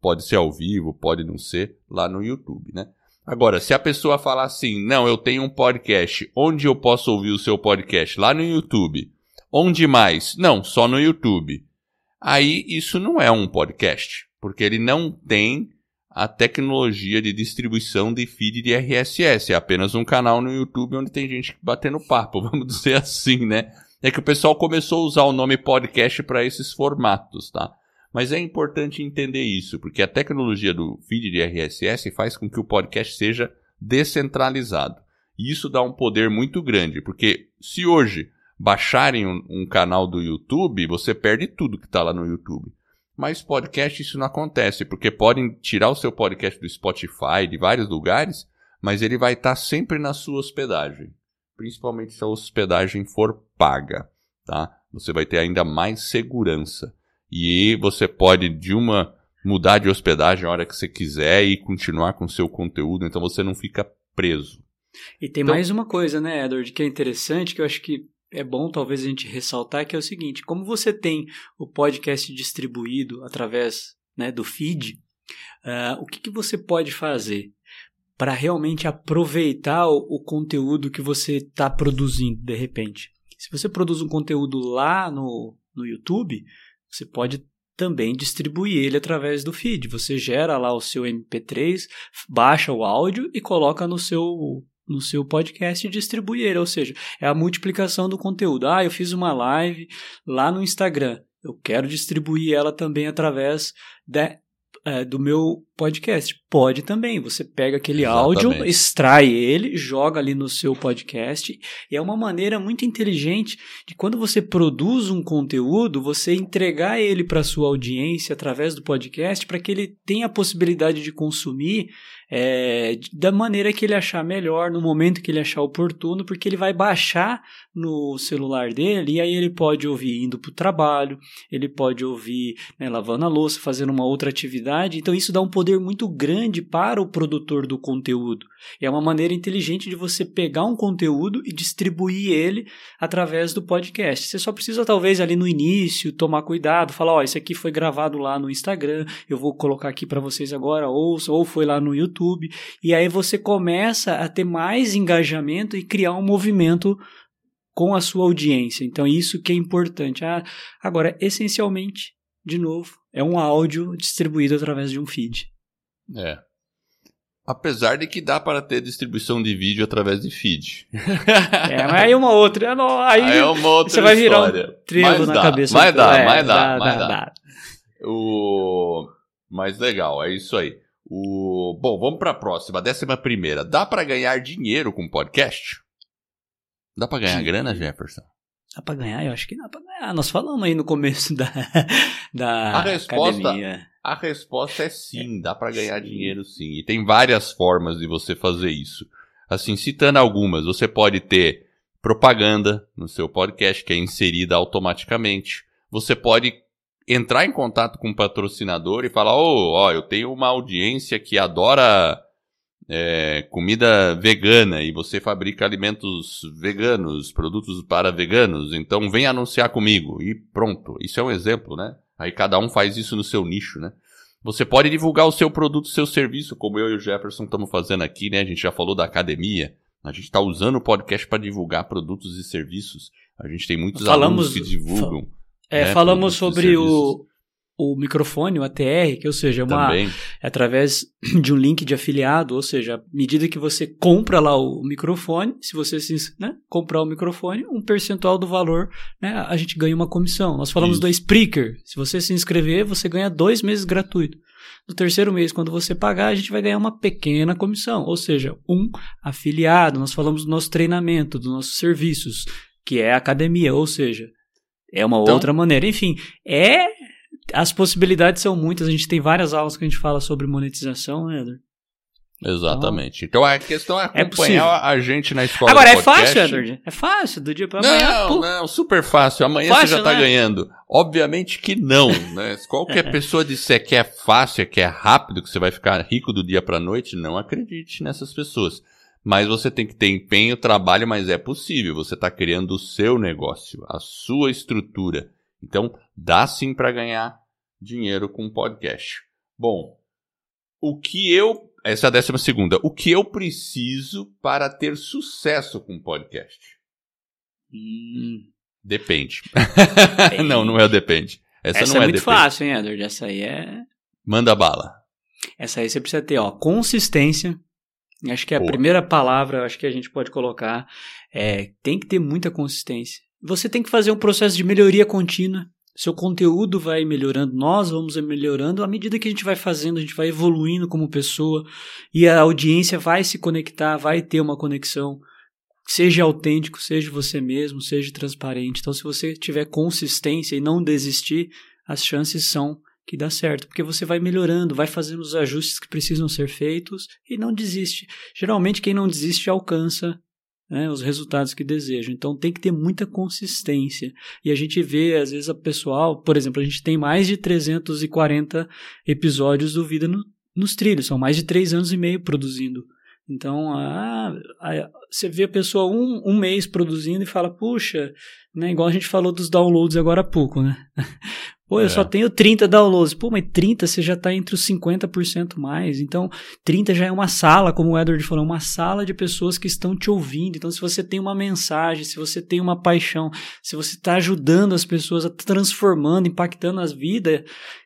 Pode ser ao vivo, pode não ser, lá no YouTube, né? Agora, se a pessoa falar assim, não, eu tenho um podcast, onde eu posso ouvir o seu podcast? Lá no YouTube. Onde mais? Não, só no YouTube. Aí isso não é um podcast, porque ele não tem a tecnologia de distribuição de feed de RSS. É apenas um canal no YouTube onde tem gente batendo papo, *laughs* vamos dizer assim, né? É que o pessoal começou a usar o nome podcast para esses formatos, tá? Mas é importante entender isso, porque a tecnologia do feed de RSS faz com que o podcast seja descentralizado. E isso dá um poder muito grande, porque se hoje baixarem um, um canal do YouTube, você perde tudo que está lá no YouTube. Mas podcast isso não acontece, porque podem tirar o seu podcast do Spotify, de vários lugares, mas ele vai estar sempre na sua hospedagem. Principalmente se a hospedagem for paga, tá? Você vai ter ainda mais segurança. E você pode de uma mudar de hospedagem a hora que você quiser e continuar com o seu conteúdo, então você não fica preso. E tem Então- mais uma coisa, né, Edward, que é interessante, que eu acho que é bom talvez a gente ressaltar, que é o seguinte, como você tem o podcast distribuído através né, do feed, ah, o que, que você pode fazer para realmente aproveitar o, o conteúdo que você está produzindo de repente? Se você produz um conteúdo lá no, no YouTube, você pode também distribuir ele através do feed. Você gera lá o seu MP3, baixa o áudio e coloca no seu no seu podcast e distribui ele, ou seja, é a multiplicação do conteúdo. Ah, eu fiz uma live lá no Instagram. Eu quero distribuir ela também através da é, do meu podcast. Pode também. Você pega aquele Exatamente. áudio, extrai ele, joga ali no seu podcast. E é uma maneira muito inteligente de quando você produz um conteúdo, você entregar ele para sua audiência através do podcast para que ele tenha a possibilidade de consumir é, da maneira que ele achar melhor, no momento que ele achar oportuno, porque ele vai baixar no celular dele e aí ele pode ouvir indo para o trabalho, ele pode ouvir né, lavando a louça, fazendo uma outra atividade. Então isso dá um poder muito grande para o produtor do conteúdo. É uma maneira inteligente de você pegar um conteúdo e distribuir ele através do podcast. Você só precisa talvez ali no início tomar cuidado, falar, ó, oh, esse aqui foi gravado lá no Instagram, eu vou colocar aqui para vocês agora, ou, ou foi lá no YouTube YouTube, e aí você começa a ter mais engajamento e criar um movimento com a sua audiência. Então, isso que é importante. Ah, agora, essencialmente, de novo, é um áudio distribuído através de um feed. É. Apesar de que dá para ter distribuição de vídeo através de feed. *laughs* É, mas aí uma outra. Aí, aí é uma outra você vai virar um trevo na dá, cabeça. Mas dá, é, mas dá, dá, mas dá. dá. O... Mas legal, é isso aí. O... Bom, vamos para a próxima, décima primeira. Dá para ganhar dinheiro com podcast? Dá para ganhar Sim. grana, Jefferson? Dá para ganhar? Eu acho que dá para ganhar. Nós falamos aí no começo *laughs* da, da a resposta, academia. A resposta é sim, dá para ganhar sim. dinheiro sim. E tem várias formas de você fazer isso. Assim, citando algumas, você pode ter propaganda no seu podcast que é inserida automaticamente. Você pode entrar em contato com o patrocinador e falar: Ô, oh, ó, eu tenho uma audiência que adora é, comida vegana e você fabrica alimentos veganos, produtos para veganos, então vem anunciar comigo. E pronto. Isso é um exemplo, né? Aí cada um faz isso no seu nicho, né? Você pode divulgar o seu produto, o seu serviço, como eu e o Jefferson estamos fazendo aqui, né? A gente já falou da academia. A gente está usando o podcast para divulgar produtos e serviços. A gente tem muitos Falamos, alunos que divulgam. É, né, falamos sobre o, o microfone, o ATR, que ou seja, uma, é através *clears throat* de um link de afiliado, ou seja, à medida que você compra lá o microfone, se você se, né, comprar o microfone, um percentual do valor, né, a gente ganha uma comissão. Nós falamos Isso. do Spreaker, se você se inscrever, você ganha dois meses gratuito. No terceiro mês, quando você pagar, a gente vai ganhar uma pequena comissão, ou seja, um afiliado. Nós falamos do nosso treinamento, dos nossos serviços, que é a academia, ou seja, é uma então, outra maneira. Enfim, é. As possibilidades são muitas. A gente tem várias aulas que a gente fala sobre monetização, né, Edward? Exatamente. Então, então a questão é, é acompanhar é a gente na escola. Agora, é fácil, Edward? É fácil, do dia para amanhã. Não, não, super fácil. Amanhã fácil, você já tá né? ganhando. Obviamente que não, né? Se *laughs* qualquer pessoa disser que é fácil, que é rápido, que você vai ficar rico do dia para noite, não acredite nessas pessoas. Mas você tem que ter empenho, trabalho, mas é possível. Você está criando o seu negócio, a sua estrutura. Então, dá sim para ganhar dinheiro com podcast. Bom, o que eu. Essa é a décima segunda. O que eu preciso para ter sucesso com podcast? Hum. Depende. *laughs* não, não é depende. Essa, Essa não é, é muito depende. fácil, hein, Edward? Essa aí é. Manda bala. Essa aí você precisa ter, ó, consistência Acho que a Boa. primeira palavra, acho que a gente pode colocar é tem que ter muita consistência. Você tem que fazer um processo de melhoria contínua. Seu conteúdo vai melhorando, nós vamos melhorando à medida que a gente vai fazendo, a gente vai evoluindo como pessoa e a audiência vai se conectar, vai ter uma conexão. Seja autêntico, seja você mesmo, seja transparente. Então, se você tiver consistência e não desistir, as chances são que dá certo, porque você vai melhorando, vai fazendo os ajustes que precisam ser feitos e não desiste. Geralmente, quem não desiste alcança né, os resultados que deseja. Então, tem que ter muita consistência. E a gente vê, às vezes, a pessoal, por exemplo, a gente tem mais de 340 episódios do Vida no, nos Trilhos, são mais de três anos e meio produzindo. Então, ah, você vê a pessoa um, um mês produzindo e fala, puxa, né, igual a gente falou dos downloads agora há pouco, né? *laughs* Pô, eu é. só tenho 30 downloads. Pô, mas 30 você já está entre os 50% mais. Então, 30 já é uma sala, como o Edward falou, uma sala de pessoas que estão te ouvindo. Então, se você tem uma mensagem, se você tem uma paixão, se você está ajudando as pessoas, transformando, impactando as vidas,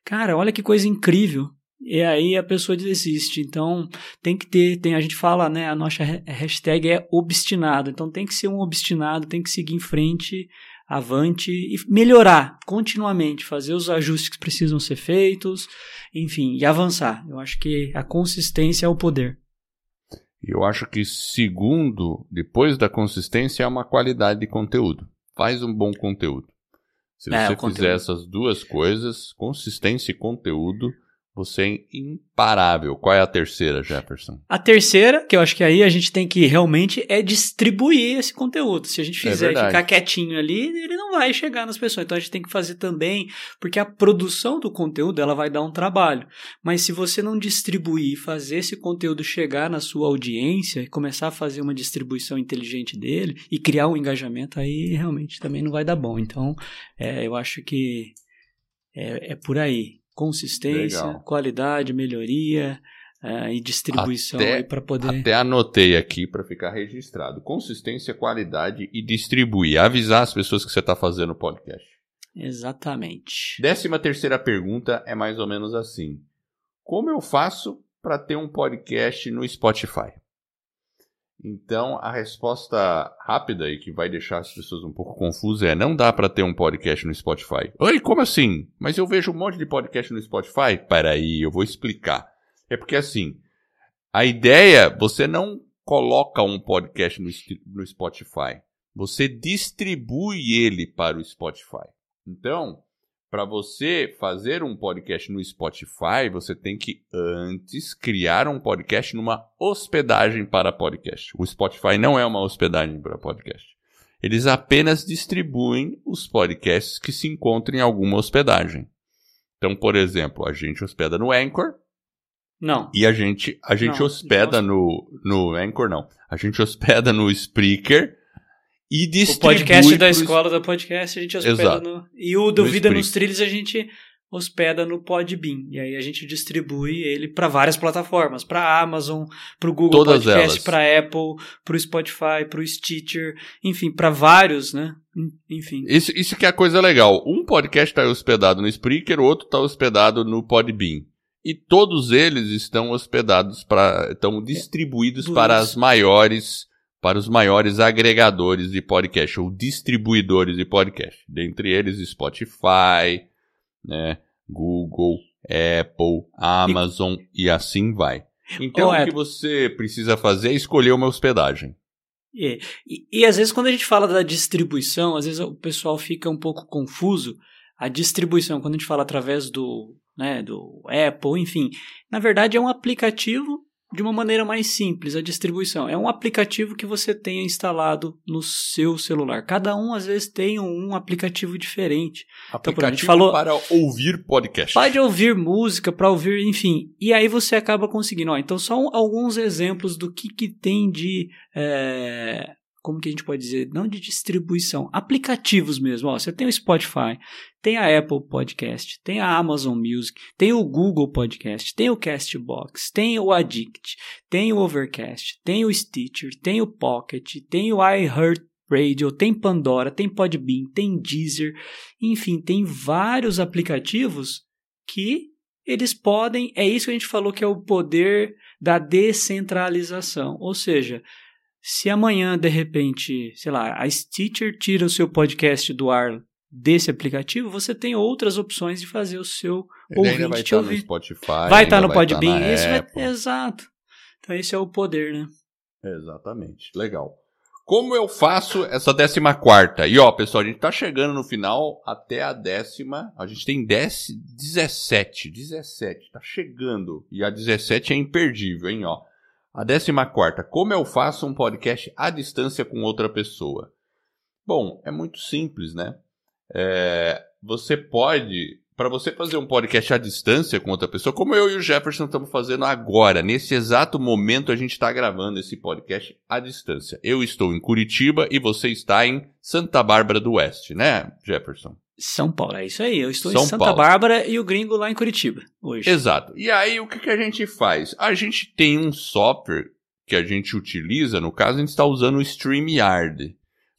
cara, olha que coisa incrível. E aí a pessoa desiste. Então, tem que ter, tem, a gente fala, né, a nossa hashtag é obstinado. Então, tem que ser um obstinado, tem que seguir em frente avante e melhorar continuamente, fazer os ajustes que precisam ser feitos, enfim, e avançar. Eu acho que a consistência é o poder. Eu acho que segundo, depois da consistência, é uma qualidade de conteúdo. Faz um bom conteúdo. Se É, você conteúdo. fizer essas duas coisas, consistência e conteúdo, você é imparável. Qual é a terceira, Jefferson? A terceira, que eu acho que aí a gente tem que realmente é distribuir esse conteúdo. Se a gente É fizer verdade. ficar quietinho ali, ele não vai chegar nas pessoas. Então a gente tem que fazer também, porque a produção do conteúdo ela vai dar um trabalho. Mas se você não distribuir, e fazer esse conteúdo chegar na sua audiência e começar a fazer uma distribuição inteligente dele e criar um engajamento, aí realmente também não vai dar bom. Então, é, eu acho que é, é por aí. Consistência, Legal. qualidade, melhoria eh, e distribuição para poder. Até anotei aqui para ficar registrado. Consistência, qualidade e distribuir. Avisar as pessoas que você está fazendo o podcast. Exatamente. Décima terceira pergunta é mais ou menos assim. Como eu faço para ter um podcast no Spotify? Então, a resposta rápida e que vai deixar as pessoas um pouco confusas é: não dá para ter um podcast no Spotify. Oi, como assim? Mas eu vejo um monte de podcast no Spotify? Peraí, eu vou explicar. É porque assim, a ideia, você não coloca um podcast no, no Spotify. Você distribui ele para o Spotify. Então, para você fazer um podcast no Spotify, você tem que antes criar um podcast numa hospedagem para podcast. O Spotify não é uma hospedagem para podcast. Eles apenas distribuem os podcasts que se encontram em alguma hospedagem. Então, por exemplo, a gente hospeda no Anchor Não. e a gente, a gente Não, hospeda no, no Anchor, não. A gente hospeda no Spreaker e O distribui podcast da escola da podcast a gente hospeda Exato. no. E o do No Vida nos Trilhos a gente hospeda no Podbean. E aí a gente distribui ele para várias plataformas, para Amazon, para o Google Todas Podcast, para Apple, para o Spotify, para o Stitcher, enfim, para vários, né? Enfim. Isso, isso que é a coisa legal. Um podcast está hospedado no Spreaker, o outro está hospedado no Podbean. E todos eles estão hospedados para. estão distribuídos Isso. para as maiores. Para os maiores agregadores de podcast, ou distribuidores de podcast. Dentre eles, Spotify, né, Google, Apple, Amazon e, assim vai. Então, Ô, o que você precisa fazer é escolher uma hospedagem. É, E, e às vezes quando a gente fala da distribuição, às vezes o pessoal fica um pouco confuso. A distribuição, quando a gente fala através do, né, do Apple, enfim, na verdade é um aplicativo de uma maneira mais simples, a distribuição. É um aplicativo que você tenha instalado no seu celular. Cada um, às vezes, tem um aplicativo diferente. Então, por exemplo, a gente Aplicativo falou- para ouvir podcast. Pode ouvir música, para ouvir, enfim. E aí você acaba conseguindo. Ó, então, só um- alguns exemplos do que, que tem de. é, como que a gente pode dizer? Não de distribuição, aplicativos mesmo. Ó, você tem o Spotify, tem a Apple Podcast, tem a Amazon Music, tem o Google Podcast, tem o Castbox, tem o Addict, tem o Overcast, tem o Stitcher, tem o Pocket, tem o iHeartRadio, tem Pandora, tem Podbean, tem Deezer, enfim, tem vários aplicativos que eles podem. É isso que a gente falou que é o poder da descentralização. Ou seja, se amanhã, de repente, sei lá, a Stitcher tira o seu podcast do ar desse aplicativo, você tem outras opções de fazer o seu Ele ainda ouvinte vai te estar no ouvir. Spotify. vai ainda estar no vai Podbean. na isso vai-. Exato. Então esse é o poder, né? Exatamente. Legal. Como eu faço essa décima quarta? E ó, pessoal, a gente tá chegando no final até a décima. A gente tem 10, 17. 17. Tá chegando. E a 17 é imperdível, hein, ó. A décima quarta. Como eu faço um podcast à distância com outra pessoa? Bom, é muito simples, né? É, você pode, para você fazer um podcast à distância com outra pessoa, como eu e o Jefferson estamos fazendo agora, nesse exato momento a gente está gravando esse podcast à distância. Eu estou em Curitiba e você está em Santa Bárbara do Oeste, né, Jefferson? São Paulo, é isso aí. Eu estou São em Santa Paulo. Bárbara e o gringo lá em Curitiba hoje. Exato. E aí o que, que a gente faz? A gente tem um software que a gente utiliza, no caso a gente está usando o StreamYard.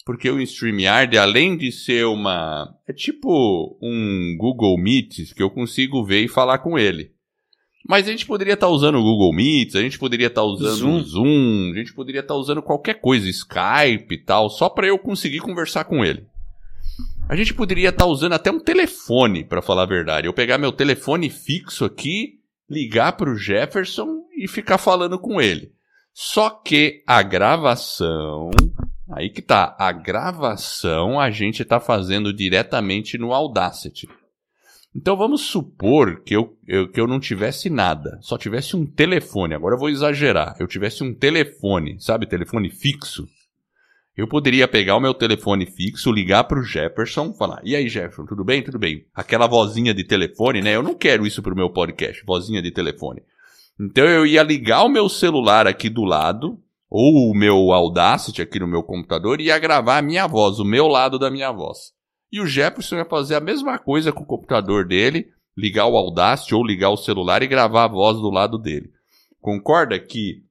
Porque o StreamYard, além de ser uma. É tipo um Google Meet que eu consigo ver e falar com ele. Mas a gente poderia estar usando o Google Meet, a gente poderia estar usando Zoom. o Zoom, a gente poderia estar usando qualquer coisa, Skype e tal, só para eu conseguir conversar com ele. A gente poderia estar tá usando até um telefone, para falar a verdade. Eu pegar meu telefone fixo aqui, ligar para o Jefferson e ficar falando com ele. Só que a gravação, aí que tá, a gravação a gente está fazendo diretamente no Audacity. Então vamos supor que eu, eu, que eu não tivesse nada, só tivesse um telefone. Agora eu vou exagerar. Eu tivesse um telefone, sabe, telefone fixo. Eu poderia pegar o meu telefone fixo, ligar para o Jefferson, falar: "E aí, Jefferson, tudo bem? Tudo bem?". Aquela vozinha de telefone, né? Eu não quero isso pro meu podcast, vozinha de telefone. Então eu ia ligar o meu celular aqui do lado, ou o meu Audacity aqui no meu computador, e ia gravar a minha voz, o meu lado da minha voz. E o Jefferson ia fazer a mesma coisa com o computador dele, ligar o Audacity ou ligar o celular e gravar a voz do lado dele. Concorda que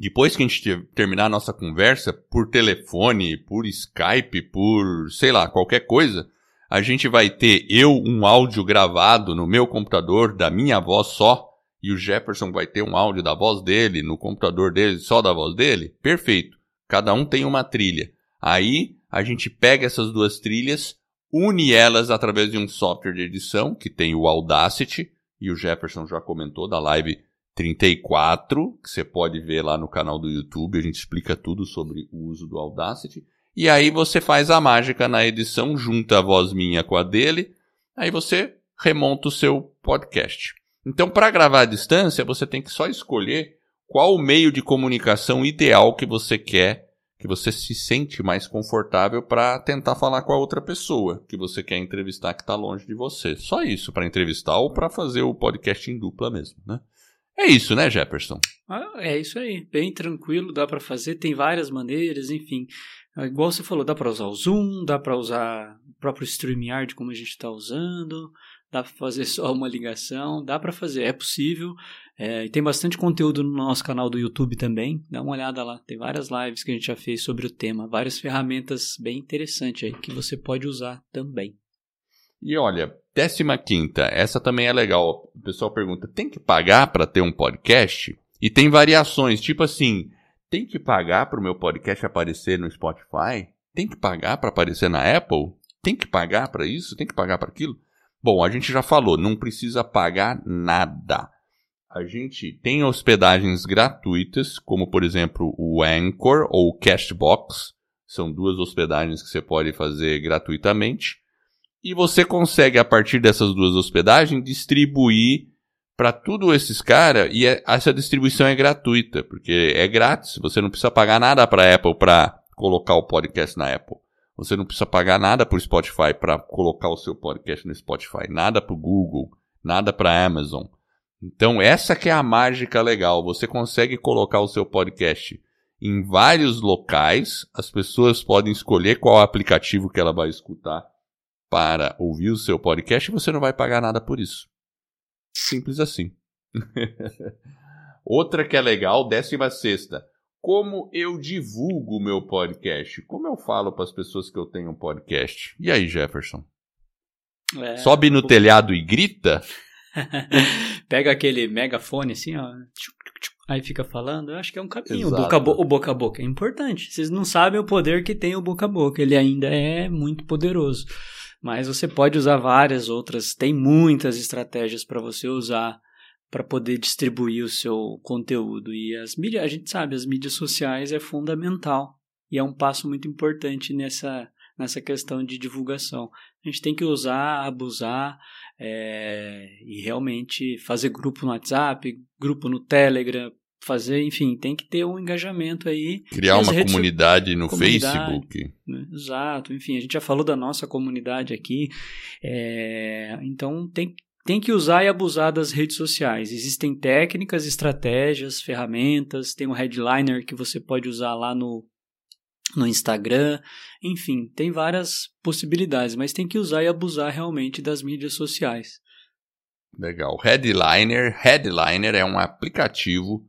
depois que a gente terminar a nossa conversa, por telefone, por Skype, por sei lá, qualquer coisa, a gente vai ter eu um áudio gravado no meu computador da minha voz só e o Jefferson vai ter um áudio da voz dele no computador dele, só da voz dele, perfeito. Cada um tem uma trilha. Aí a gente pega essas duas trilhas, une elas através de um software de edição que tem o Audacity, e o Jefferson já comentou da live 34, que você pode ver lá no canal do YouTube, a gente explica tudo sobre o uso do Audacity. E aí você faz a mágica na edição, junta a voz minha com a dele, aí você remonta o seu podcast. Então, para gravar à distância, você tem que só escolher qual o meio de comunicação ideal que você quer, que você se sente mais confortável para tentar falar com a outra pessoa que você quer entrevistar que está longe de você. Só isso para entrevistar ou para fazer o podcast em dupla mesmo, né? É isso, né, Jefferson? Ah, é isso aí. Bem tranquilo, dá para fazer. Tem várias maneiras, enfim. É igual você falou, dá para usar o Zoom, dá para usar o próprio StreamYard como a gente está usando dá para fazer *laughs* só uma ligação, dá para fazer, é possível. É, e tem bastante conteúdo no nosso canal do YouTube também, dá uma olhada lá. Tem várias lives que a gente já fez sobre o tema, várias ferramentas bem interessantes aí que você pode usar também. E olha, décima quinta, essa também é legal. O pessoal pergunta: tem que pagar para ter um podcast? E tem variações, tipo assim, tem que pagar para o meu podcast aparecer no Spotify? Tem que pagar para aparecer na Apple? Tem que pagar para isso? Tem que pagar para aquilo? Bom, a gente já falou, não precisa pagar nada. A gente tem hospedagens gratuitas, como por exemplo o Anchor ou o Cashbox. São duas hospedagens que você pode fazer gratuitamente. E você consegue, a partir dessas duas hospedagens, distribuir para todos esses caras. E é, essa distribuição é gratuita, porque é grátis. Você não precisa pagar nada para a Apple para colocar o podcast na Apple. Você não precisa pagar nada para o Spotify para colocar o seu podcast no Spotify, nada para o Google, nada para a Amazon. Então essa que é a mágica legal. Você consegue colocar o seu podcast em vários locais. As pessoas podem escolher qual aplicativo que ela vai escutar para ouvir o seu podcast e você não vai pagar nada por isso. Simples assim. *laughs* Outra que é legal, décima sexta como eu divulgo o meu podcast? Como eu falo para as pessoas que eu tenho um podcast? E aí, Jefferson? É, Sobe no telhado e grita? *laughs* Pega aquele megafone assim, ó. Aí fica falando, eu acho que é um caminho. O boca, o boca a boca é importante. Vocês não sabem o poder que tem o boca a boca. Ele ainda é muito poderoso. Mas você pode usar várias outras. Tem muitas estratégias para você usar para poder distribuir o seu conteúdo. E as mídias, a gente sabe, as mídias sociais é fundamental e é um passo muito importante nessa, nessa questão de divulgação. A gente tem que usar, abusar é, e realmente fazer grupo no WhatsApp, grupo no Telegram, fazer, enfim, tem que ter um engajamento aí. Criar uma comunidade no comunidade, Facebook. Né? Exato, enfim, a gente já falou da nossa comunidade aqui, é, então tem, tem que usar e abusar das redes sociais. Existem técnicas, estratégias, ferramentas, tem um headliner que você pode usar lá no, no Instagram, enfim, tem várias possibilidades, mas tem que usar e abusar realmente das mídias sociais. Legal. Headliner, Headliner é um aplicativo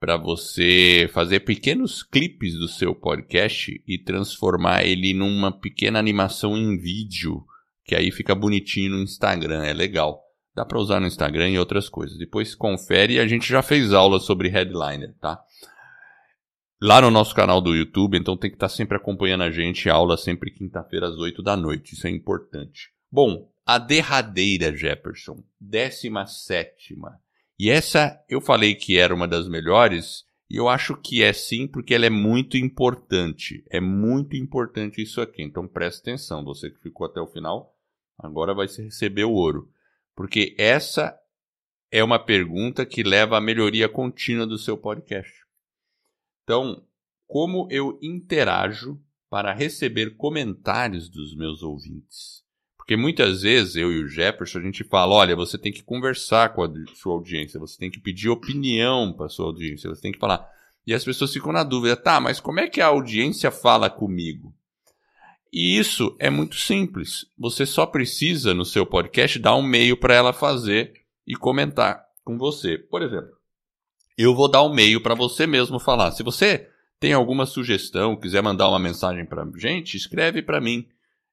para você fazer pequenos clipes do seu podcast e transformar ele numa pequena animação em vídeo, que aí fica bonitinho no Instagram, é legal. Dá para usar no Instagram e outras coisas. Depois confere a gente já fez aula sobre headliner, tá? lá no nosso canal do YouTube, então tem que estar sempre acompanhando a gente, aula sempre quinta-feira às 8 da noite, isso é importante. Bom, a derradeira, Jefferson, décima sétima. E essa eu falei que era uma das melhores, e eu acho que é sim, porque ela é muito importante. É muito importante isso aqui. Então preste atenção, você que ficou até o final, agora vai receber o ouro. Porque essa é uma pergunta que leva à melhoria contínua do seu podcast. Então, como eu interajo para receber comentários dos meus ouvintes? Porque muitas vezes eu e o Jefferson a gente fala: olha, você tem que conversar com a sua audiência, você tem que pedir opinião para sua audiência, você tem que falar. E as pessoas ficam na dúvida: tá, mas como é que a audiência fala comigo? E isso é muito simples. Você só precisa, no seu podcast, dar um meio para ela fazer e comentar com você. Por exemplo, eu vou dar um meio para você mesmo falar. Se você tem alguma sugestão, quiser mandar uma mensagem para gente, escreve para mim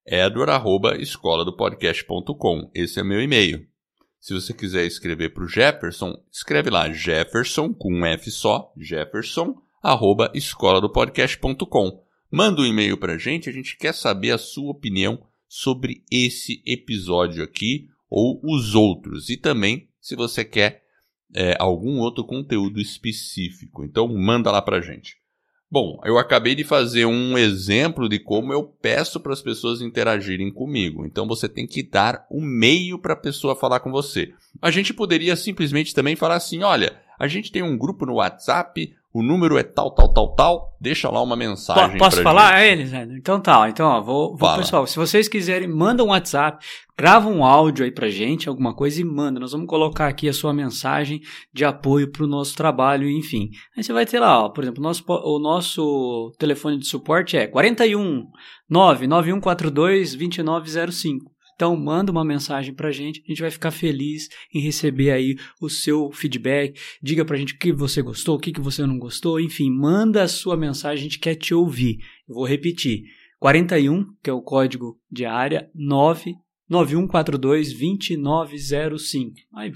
edward@escoladopodcast.com. Esse é meu e-mail. Se você quiser escrever para o Jefferson, escreve lá Jefferson com um F só, Jefferson arroba escoladopodcast.com. Manda um e-mail para a gente, a gente quer saber a sua opinião sobre esse episódio aqui ou os outros. E também se você quer é, algum outro conteúdo específico. Então manda lá para a gente. Bom, eu acabei de fazer um exemplo de como eu peço para as pessoas interagirem comigo. Então você tem que dar o um meio para a pessoa falar com você. A gente poderia simplesmente também falar assim: olha, a gente tem um grupo no WhatsApp o número é tal, tal, tal, tal, deixa lá uma mensagem. Posso falar gente. eles? Então tá, então ó, vou, vou pessoal, se vocês quiserem, manda um WhatsApp, grava um áudio aí pra gente, alguma coisa e manda. Nós vamos colocar aqui a sua mensagem de apoio pro nosso trabalho, enfim. Aí você vai ter lá, ó, por exemplo, o nosso, o nosso telefone de suporte é 41 99142 2905. Então manda uma mensagem para a gente, a gente vai ficar feliz em receber aí o seu feedback. Diga para a gente o que você gostou, o que, que você não gostou, enfim, manda a sua mensagem, a gente quer te ouvir. Eu vou repetir: 41, que é o código de área, 99142 2905. Aí,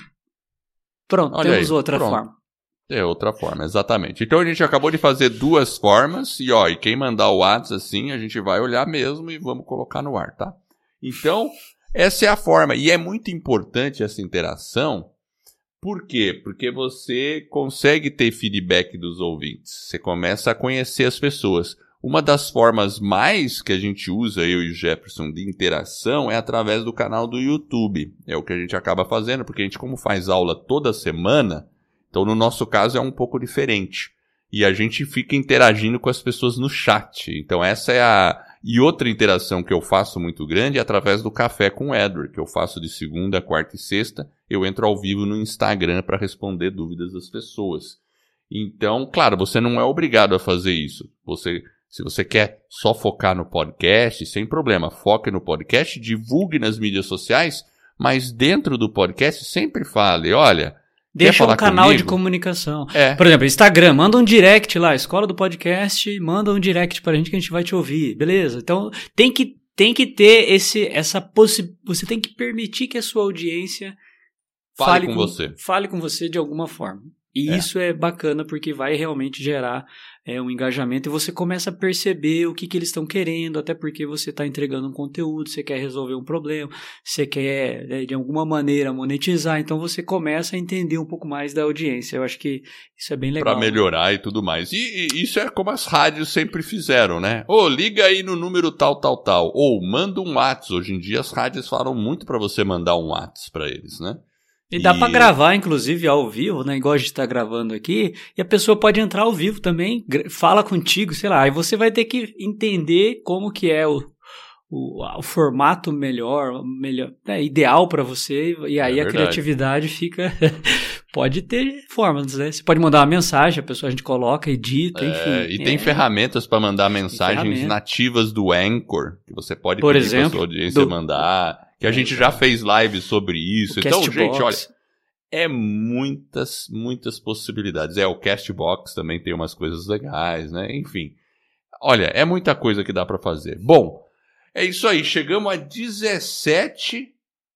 pronto, Olha temos aí, outra pronto. forma. É outra forma, exatamente. Então a gente acabou de fazer duas formas e ó, e quem mandar o WhatsApp assim, a gente vai olhar mesmo e vamos colocar no ar, tá? Então, essa é a forma. E é muito importante essa interação. Por quê? Porque você consegue ter feedback dos ouvintes. Você começa a conhecer as pessoas. Uma das formas mais que a gente usa, eu e o Jefferson, de interação é através do canal do YouTube. É o que a gente acaba fazendo, porque a gente, como faz aula toda semana, então no nosso caso é um pouco diferente. E a gente fica interagindo com as pessoas no chat. Então essa é a, e outra interação que eu faço muito grande é através do Café com o Edward, que eu faço de segunda, quarta e sexta. Eu entro ao vivo no Instagram para responder dúvidas das pessoas. Então, claro, você não é obrigado a fazer isso. Você, se você quer só focar no podcast, sem problema, foque no podcast, divulgue nas mídias sociais, mas dentro do podcast sempre fale, olha, Deixa um canal comigo? de comunicação. É. Por exemplo, Instagram, manda um direct lá, escola do podcast, manda um direct pra gente que a gente vai te ouvir, beleza? Então, tem que, tem que ter esse, essa possibilidade, você tem que permitir que a sua audiência fale, fale com, com, você. Fale com você de alguma forma. E é. isso é bacana porque vai realmente gerar é, um engajamento e você começa a perceber o que, que eles estão querendo, até porque você está entregando um conteúdo, você quer resolver um problema, você quer né, de alguma maneira monetizar, então você começa a entender um pouco mais da audiência. Eu acho que isso é bem legal. Para melhorar e tudo mais. E, e, isso é como as rádios sempre fizeram, né? Ô, oh, liga aí no número tal, tal, tal. Ou manda um WhatsApp. Hoje em dia as rádios falam muito para você mandar um WhatsApp para eles, né? E dá e... para gravar, inclusive, ao vivo, né? Igual a gente tá gravando aqui. E a pessoa pode entrar ao vivo também, fala contigo, sei lá. Aí você vai ter que entender como que é o, o, o formato melhor, melhor é, ideal para você. E aí é a criatividade fica... *laughs* pode ter formas, né? Você pode mandar uma mensagem, a pessoa a gente coloca, edita, é, enfim. E tem é. ferramentas para mandar mensagens nativas do Anchor, que você pode Por pedir exemplo, sua audiência do... mandar que a gente já fez live sobre isso. então, gente, olha, é muitas, muitas possibilidades. É, o Castbox também tem umas coisas legais, né? Enfim. Olha, é muita coisa que dá para fazer. Bom, é isso aí. Chegamos a 17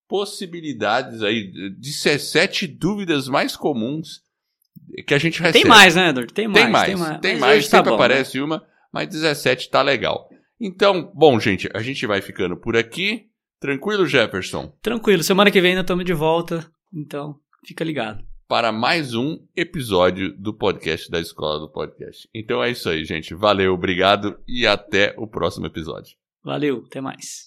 possibilidades aí, 17 dúvidas mais comuns que a gente recebe. Tem mais, né, Edward? Tem mais. Tem mais, tem mais. Tem mais tá sempre bom, aparece né? uma, mas 17 tá legal. Então, bom, gente, a gente vai ficando por aqui. Tranquilo, Jefferson? Tranquilo, semana que vem ainda estamos de volta, então fica ligado. Para mais um episódio do podcast da Escola do Podcast. Então é isso aí, gente. Valeu, obrigado e até o próximo episódio. Valeu, até mais.